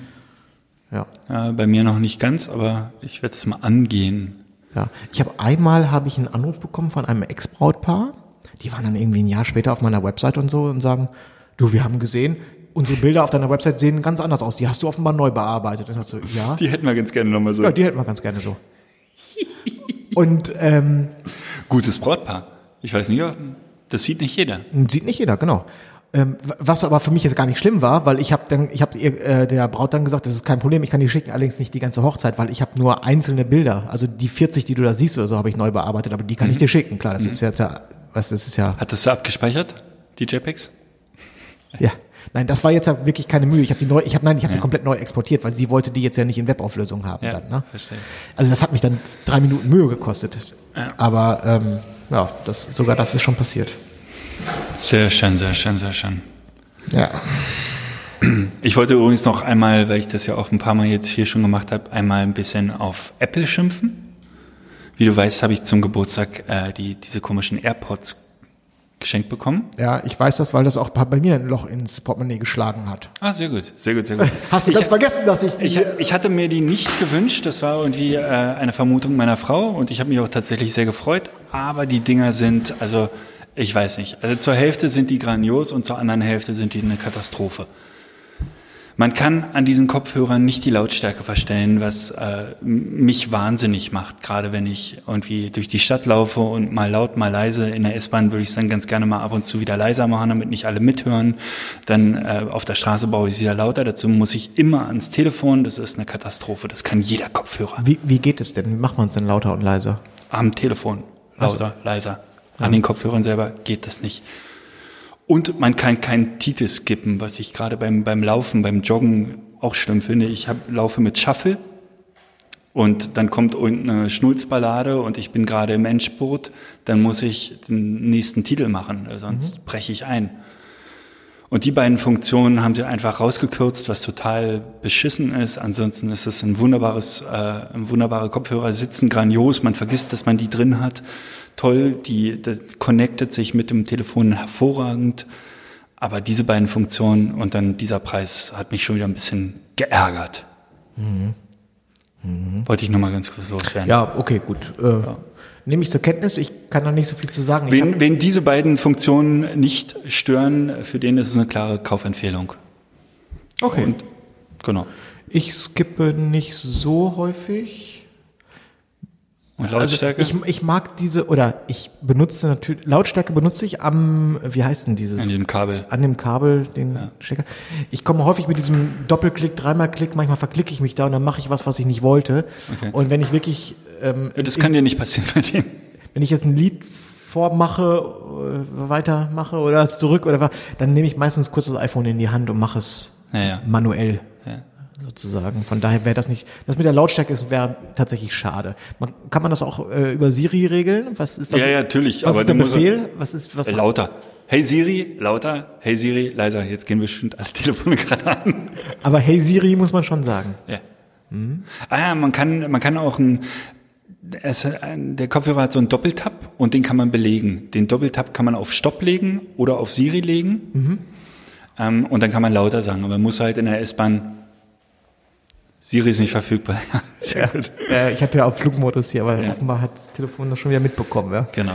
Ja. Äh, bei mir noch nicht ganz, aber ich werde es mal angehen. Ja, ich habe einmal habe ich einen Anruf bekommen von einem Ex-Brautpaar. Die waren dann irgendwie ein Jahr später auf meiner Website und so und sagen, du, wir haben gesehen, unsere Bilder auf deiner Website sehen ganz anders aus. Die hast du offenbar neu bearbeitet. Und ich dachte so, ja, Die hätten wir ganz gerne nochmal so. ja, die hätten wir ganz gerne so. Und ähm, Gutes Brautpaar. Ich weiß nicht, das sieht nicht jeder. sieht nicht jeder, genau. Ähm, was aber für mich jetzt gar nicht schlimm war, weil ich habe dann, ich habe äh, der Braut dann gesagt, das ist kein Problem, ich kann die schicken, allerdings nicht die ganze Hochzeit, weil ich habe nur einzelne Bilder, also die 40, die du da siehst oder so, habe ich neu bearbeitet, aber die kann ich dir schicken, klar, das ist jetzt ja, was, das ist ja, Hat das da abgespeichert, die JPEGs? ja. Nein, das war jetzt ja wirklich keine Mühe. Ich habe die neu, ich habe nein, ich habe Ja. die komplett neu exportiert, weil sie wollte die jetzt ja nicht in Webauflösung haben Ja, dann. Ne? verstehe. Also das hat mich dann drei Minuten Mühe gekostet. Ja. Aber ähm, ja, das sogar das ist schon passiert. Sehr schön, sehr schön, sehr schön. Ja. Ich wollte übrigens noch einmal, weil ich das ja auch ein paar Mal jetzt hier schon gemacht habe, einmal ein bisschen auf Apple schimpfen. Wie du weißt, habe ich zum Geburtstag äh, die, diese komischen AirPods geschenkt bekommen. Ja, ich weiß das, weil das auch bei mir ein Loch ins Portemonnaie geschlagen hat. Ah, sehr gut, sehr gut, sehr gut. Hast du ich, ganz vergessen, dass ich die Ich, ich hatte mir die nicht gewünscht, das war irgendwie äh, eine Vermutung meiner Frau und ich habe mich auch tatsächlich sehr gefreut, aber die Dinger sind, also ich weiß nicht, also zur Hälfte sind die grandios und zur anderen Hälfte sind die eine Katastrophe. Man kann an diesen Kopfhörern nicht die Lautstärke verstellen, was äh, mich wahnsinnig macht. Gerade wenn ich irgendwie durch die Stadt laufe und mal laut, mal leise. In der S-Bahn würde ich es dann ganz gerne mal ab und zu wieder leiser machen, damit nicht alle mithören. Dann äh, auf der Straße baue ich es wieder lauter. Dazu muss ich immer ans Telefon. Das ist eine Katastrophe. Das kann jeder Kopfhörer. Wie, wie geht es denn? Wie macht man es denn lauter und leiser? Am Telefon lauter, leiser. An den Kopfhörern selber geht das nicht. Und man kann keinen Titel skippen, was ich gerade beim, beim Laufen, beim Joggen auch schlimm finde. Ich hab, laufe mit Shuffle und dann kommt irgendeine Schnulzballade und ich bin gerade im Endspurt, dann muss ich den nächsten Titel machen, sonst breche ich ein. Und die beiden Funktionen haben sie einfach rausgekürzt, was total beschissen ist. Ansonsten ist es ein wunderbares, äh, ein wunderbare Kopfhörer, sitzen grandios, man vergisst, dass man die drin hat. Toll, die, die connectet sich mit dem Telefon hervorragend. Aber diese beiden Funktionen und dann dieser Preis hat mich schon wieder ein bisschen geärgert. Wollte ich nochmal ganz kurz loswerden. Ja, okay, gut. Äh, Nehme ich zur Kenntnis. Ich kann da nicht so viel zu sagen. Wen, wen diese beiden Funktionen nicht stören, für den ist es eine klare Kaufempfehlung. okay. Und genau. Ich skippe nicht so häufig. Und Lautstärke? Also ich, ich mag diese, oder ich benutze natürlich, Lautstärke benutze ich am, wie heißt denn dieses? An dem Kabel. An dem Kabel, den Stecker. Ich komme häufig mit diesem Doppelklick, dreimal Klick, manchmal verklicke ich mich da und dann mache ich was, was ich nicht wollte. Okay. Und wenn ich wirklich, ähm, das kann dir nicht passieren bei dem. wenn ich jetzt ein Lied vormache, äh, weitermache oder zurück oder was, dann nehme ich meistens kurz das iPhone in die Hand und mache es Ja, ja. manuell. Ja. Sozusagen. Von daher wäre das nicht, das mit der Lautstärke ist, wäre tatsächlich schade. Man, kann man das auch äh, über Siri regeln? Was ist das? Ja, ja, natürlich, Was ist der musst- Befehl? Was ist, was? Äh, Lauter. Hey Siri, lauter. Hey Siri, leiser. Jetzt gehen bestimmt alle Telefone gerade an. Aber Hey Siri muss man schon sagen. Ja. Ah ja, man kann, man kann auch ein, es, der Kopfhörer hat so einen Doppeltap und den kann man belegen. Den Doppeltap kann man auf Stopp legen oder auf Siri legen. Ähm, und dann kann man lauter sagen. Aber man muss halt in der S-Bahn, Siri ist nicht verfügbar. Sehr gut. Äh, ich hatte ja auf Flugmodus hier, aber Ja. offenbar hat das Telefon das schon wieder mitbekommen. Ja? Genau,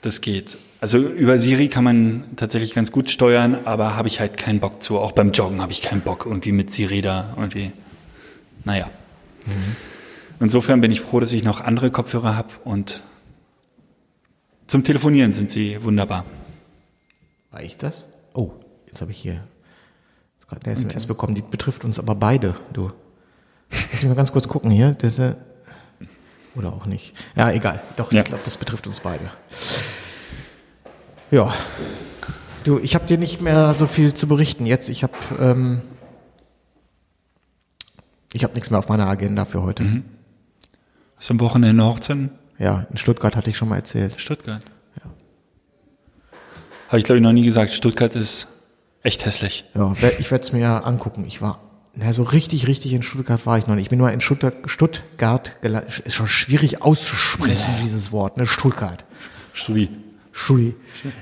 das geht. Also über Siri kann man tatsächlich ganz gut steuern, aber habe ich halt keinen Bock zu. Auch beim Joggen habe ich keinen Bock irgendwie mit Siri da irgendwie. Naja. Insofern bin ich froh, dass ich noch andere Kopfhörer habe und zum Telefonieren sind sie wunderbar. War ich das? Oh, jetzt habe ich hier gerade eine SMS bekommen, die betrifft uns aber beide, du. Lass mich mal ganz kurz gucken hier. Das, oder auch nicht. Ja, egal. Doch, Ja. ich glaube, das betrifft uns beide. Ja. Du, ich habe dir nicht mehr so viel zu berichten jetzt. Ich habe ähm, ich habe nichts mehr auf meiner Agenda für heute. Was am Wochenende Hochzeiten? Ja, in Stuttgart hatte ich schon mal erzählt. Stuttgart. Ja. Habe ich glaube ich noch nie gesagt. Stuttgart ist echt hässlich. Ja, ich werde es mir angucken. Ich war, na, so richtig, richtig in Stuttgart war ich noch nicht. Ich bin nur in Stuttgart, Stuttgart gelandet. Ist schon schwierig auszusprechen, dieses Wort, ne? Stuttgart. Studi. Studi.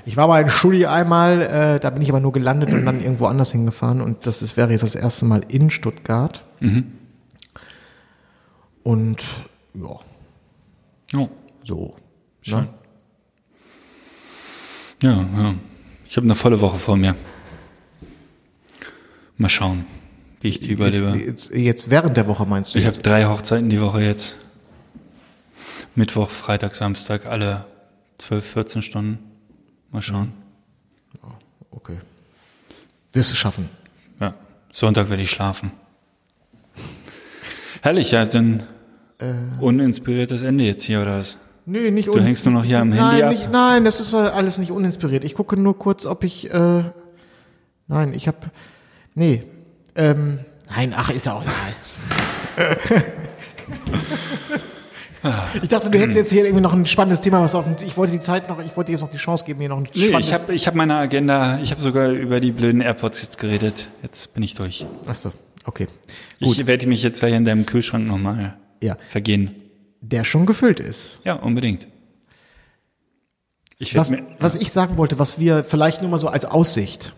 Ich war mal in Studi einmal, äh, da bin ich aber nur gelandet und dann irgendwo anders hingefahren und das ist, wäre jetzt das erste Mal in Stuttgart. Und ja, Oh. so. Ne? Ja, ja. Ich habe eine volle Woche vor mir. Mal schauen, wie ich die überlebe. Jetzt, jetzt während der Woche meinst du Ich habe drei Hochzeiten die Woche jetzt. Mittwoch, Freitag, Samstag, alle 12, 14 Stunden. Mal schauen. Okay. Wirst du schaffen. Ja, Sonntag werde ich schlafen. Herrlich, ja, dann Äh. uninspiriertes Ende jetzt hier, oder was? Nee, nicht Du hängst nur noch hier am nein, Handy ab? Nicht, nein, das ist alles nicht uninspiriert. Ich gucke nur kurz, ob ich. Äh, nein, ich habe. Nee. Ähm, nein, ach, ist ja auch egal. ich dachte, du hättest jetzt hier irgendwie noch ein spannendes Thema, was auf dem, Ich wollte die Zeit noch, ich wollte dir jetzt noch die Chance geben, hier noch ein Nee, spannendes. ich habe ich hab meine Agenda, ich habe sogar über die blöden AirPods jetzt geredet. Jetzt bin ich durch. Ach so, okay. Gut, Ich werde mich jetzt gleich in deinem Kühlschrank nochmal Ja. vergehen. der schon gefüllt ist. Ja, unbedingt. Ich Was, mir, was ich sagen wollte, was wir vielleicht nur mal so als Aussicht,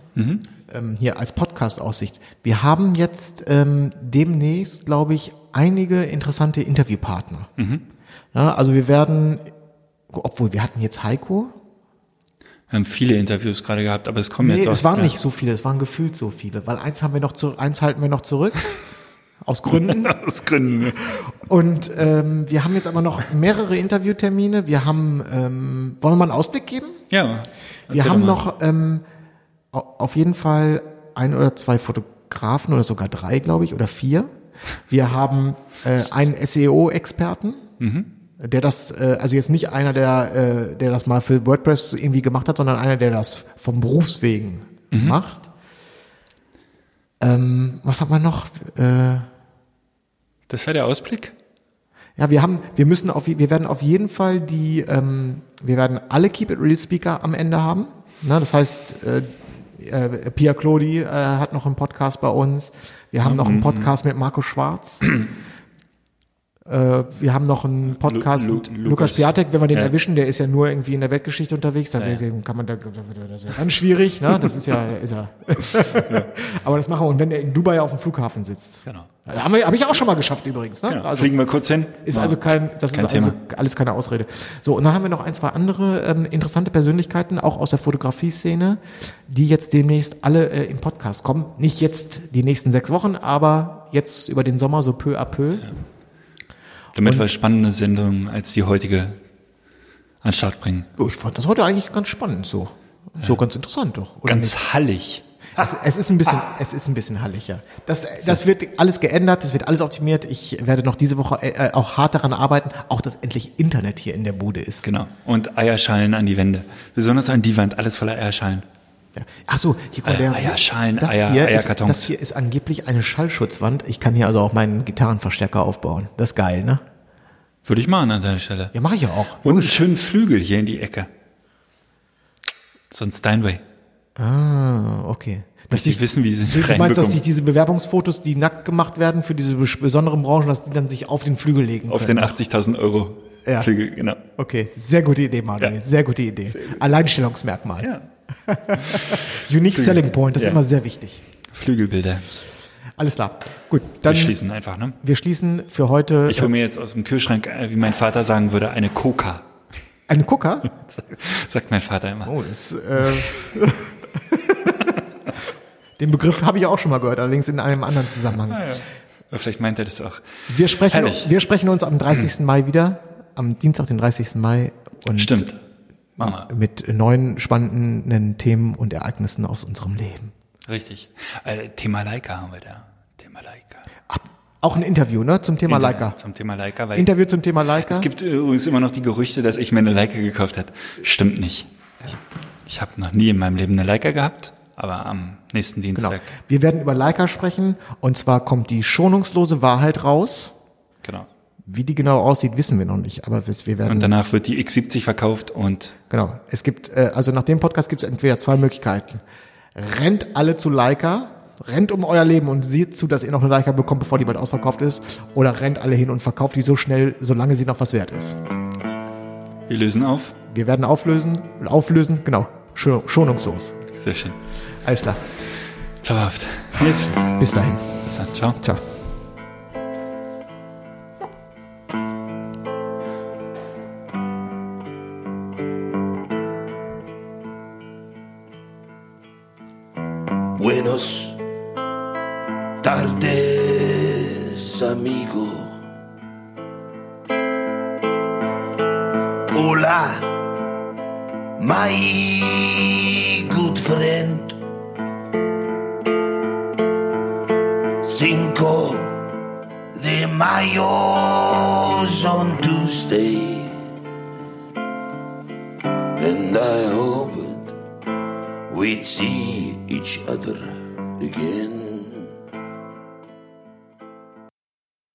ähm, hier als Podcast-Aussicht. Wir haben jetzt ähm, demnächst, glaube ich, einige interessante Interviewpartner. Ja, also wir werden, obwohl wir hatten jetzt Heiko. wir haben viele Interviews gerade gehabt, aber es kommen Nee, jetzt auch. es waren ja. nicht so viele, es waren gefühlt so viele, weil eins haben wir noch zu, eins halten wir noch zurück. Aus Gründen. Aus Gründen. Und ähm, wir haben jetzt aber noch mehrere Interviewtermine. Wir haben, ähm, wollen wir mal einen Ausblick geben? Ja. Wir haben noch ähm, auf jeden Fall ein oder zwei Fotografen oder sogar drei, glaube ich, oder vier. Wir haben äh, einen SEO-Experten, der das, äh, also jetzt nicht einer, der, äh, der das mal für WordPress irgendwie gemacht hat, sondern einer, der das vom Berufswegen macht. Ähm, was hat man noch? Äh, Das war der Ausblick? Ja, wir haben, wir müssen auf, wir werden auf jeden Fall die, ähm, wir werden alle Keep It Real Speaker am Ende haben. Na, das heißt, äh, äh, Pia Clodi äh, hat noch einen Podcast bei uns. Wir haben noch einen Podcast mit Marco Schwarz. Äh, wir haben noch einen Podcast Lu- mit Lu- Lukas Lukas. Piatek, wenn wir den Ja. erwischen, der ist ja nur irgendwie in der Weltgeschichte unterwegs, da dem kann man da, das ist ja ganz schwierig, ne? Das ist ja, ist ja. Aber das machen wir, und wenn der in Dubai auf dem Flughafen sitzt. Genau. Habe hab ich auch schon mal geschafft übrigens, ne? Genau. Fliegen wir kurz hin. Ist Ja. also kein, das Kein ist also Thema. alles keine Ausrede. So, und dann haben wir noch ein, zwei andere ähm, interessante Persönlichkeiten, auch aus der Fotografie-Szene, die jetzt demnächst alle äh, im Podcast kommen. Nicht jetzt die nächsten sechs Wochen, aber jetzt über den Sommer so peu à peu. Damit wir spannende Sendungen als die heutige an den Start bringen. Oh, Ich fand das heute eigentlich ganz spannend so. So ganz interessant doch. Oder nicht? Ganz hallig. Es, es ist ein bisschen, es ist ein bisschen halliger. Das, das wird alles geändert, das wird alles optimiert. Ich werde noch diese Woche äh, auch hart daran arbeiten, auch dass endlich Internet hier in der Bude ist. Genau. Und Eierschalen an die Wände. Besonders an die Wand, alles voller Eierschalen. Ja. Ach so, hier kommt der Eierschalen, das Eier- hier ist, Eierkartons. Das hier ist angeblich eine Schallschutzwand. Ich kann hier also auch meinen Gitarrenverstärker aufbauen. Das ist geil, ne? Würde ich machen an deiner Stelle. Ja, mache ich ja auch. Und einen schönen Flügel hier in die Ecke. So ein Steinway. Ah, okay. Dass die wissen, wie sie Du meinst, dass die, diese Bewerbungsfotos, die nackt gemacht werden für diese bes- besonderen Branchen, dass die dann sich auf den Flügel legen Auf können? den 80.000 Euro Ja. Flügel, genau. Okay, sehr gute Idee, Manuel. Ja. Sehr gute Idee. Alleinstellungsmerkmal. Ja. Unique Selling Point, das ist Ja. immer sehr wichtig. Flügelbilder. Alles klar. Gut, dann Wir schließen einfach, ne? wir schließen für heute Ich hole mir jetzt aus dem Kühlschrank, äh, wie mein Vater sagen würde, eine Coca. äh, einen Gucker. Sagt mein Vater immer. Oh, das äh, Den Begriff habe ich auch schon mal gehört, allerdings in einem anderen Zusammenhang. Aber Vielleicht meint er das auch. Wir sprechen, Herrlich. wir sprechen uns am 30. Mai wieder, am Dienstag, den 30. Mai. Und Stimmt. Mama. Mit neuen spannenden Themen und Ereignissen aus unserem Leben. Richtig. Äh, Thema Leica haben wir da. Thema Leica. Ach, auch ein Interview, ne, zum Thema Leica. Zum Thema Leica. Weil Interview zum Thema Leica. Es gibt übrigens immer noch die Gerüchte, dass ich mir eine Leica gekauft habe. Stimmt nicht. Ich, ich habe noch nie in meinem Leben eine Leica gehabt, aber am nächsten Genau. Dienstag. Wir werden über Leica sprechen und zwar kommt die schonungslose Wahrheit raus. Genau. Wie die genau aussieht, wissen wir noch nicht, aber wir werden Und danach wird die X70 verkauft und Genau. Es gibt, äh, also nach dem Podcast gibt es entweder zwei Möglichkeiten. Rennt alle zu Leica, rennt um euer Leben und seht zu, dass ihr noch eine Leica bekommt, bevor die bald ausverkauft ist. Oder rennt alle hin und verkauft die so schnell, solange sie noch was wert ist. wir lösen auf. Wir werden auflösen, auflösen, genau, scho- schonungslos. Sehr schön. Alles klar. Zauberhaft. Jetzt. Bis dahin. Bis dann. Ciao. Ciao. Buenos tardes, amigo. Hola, my each other again.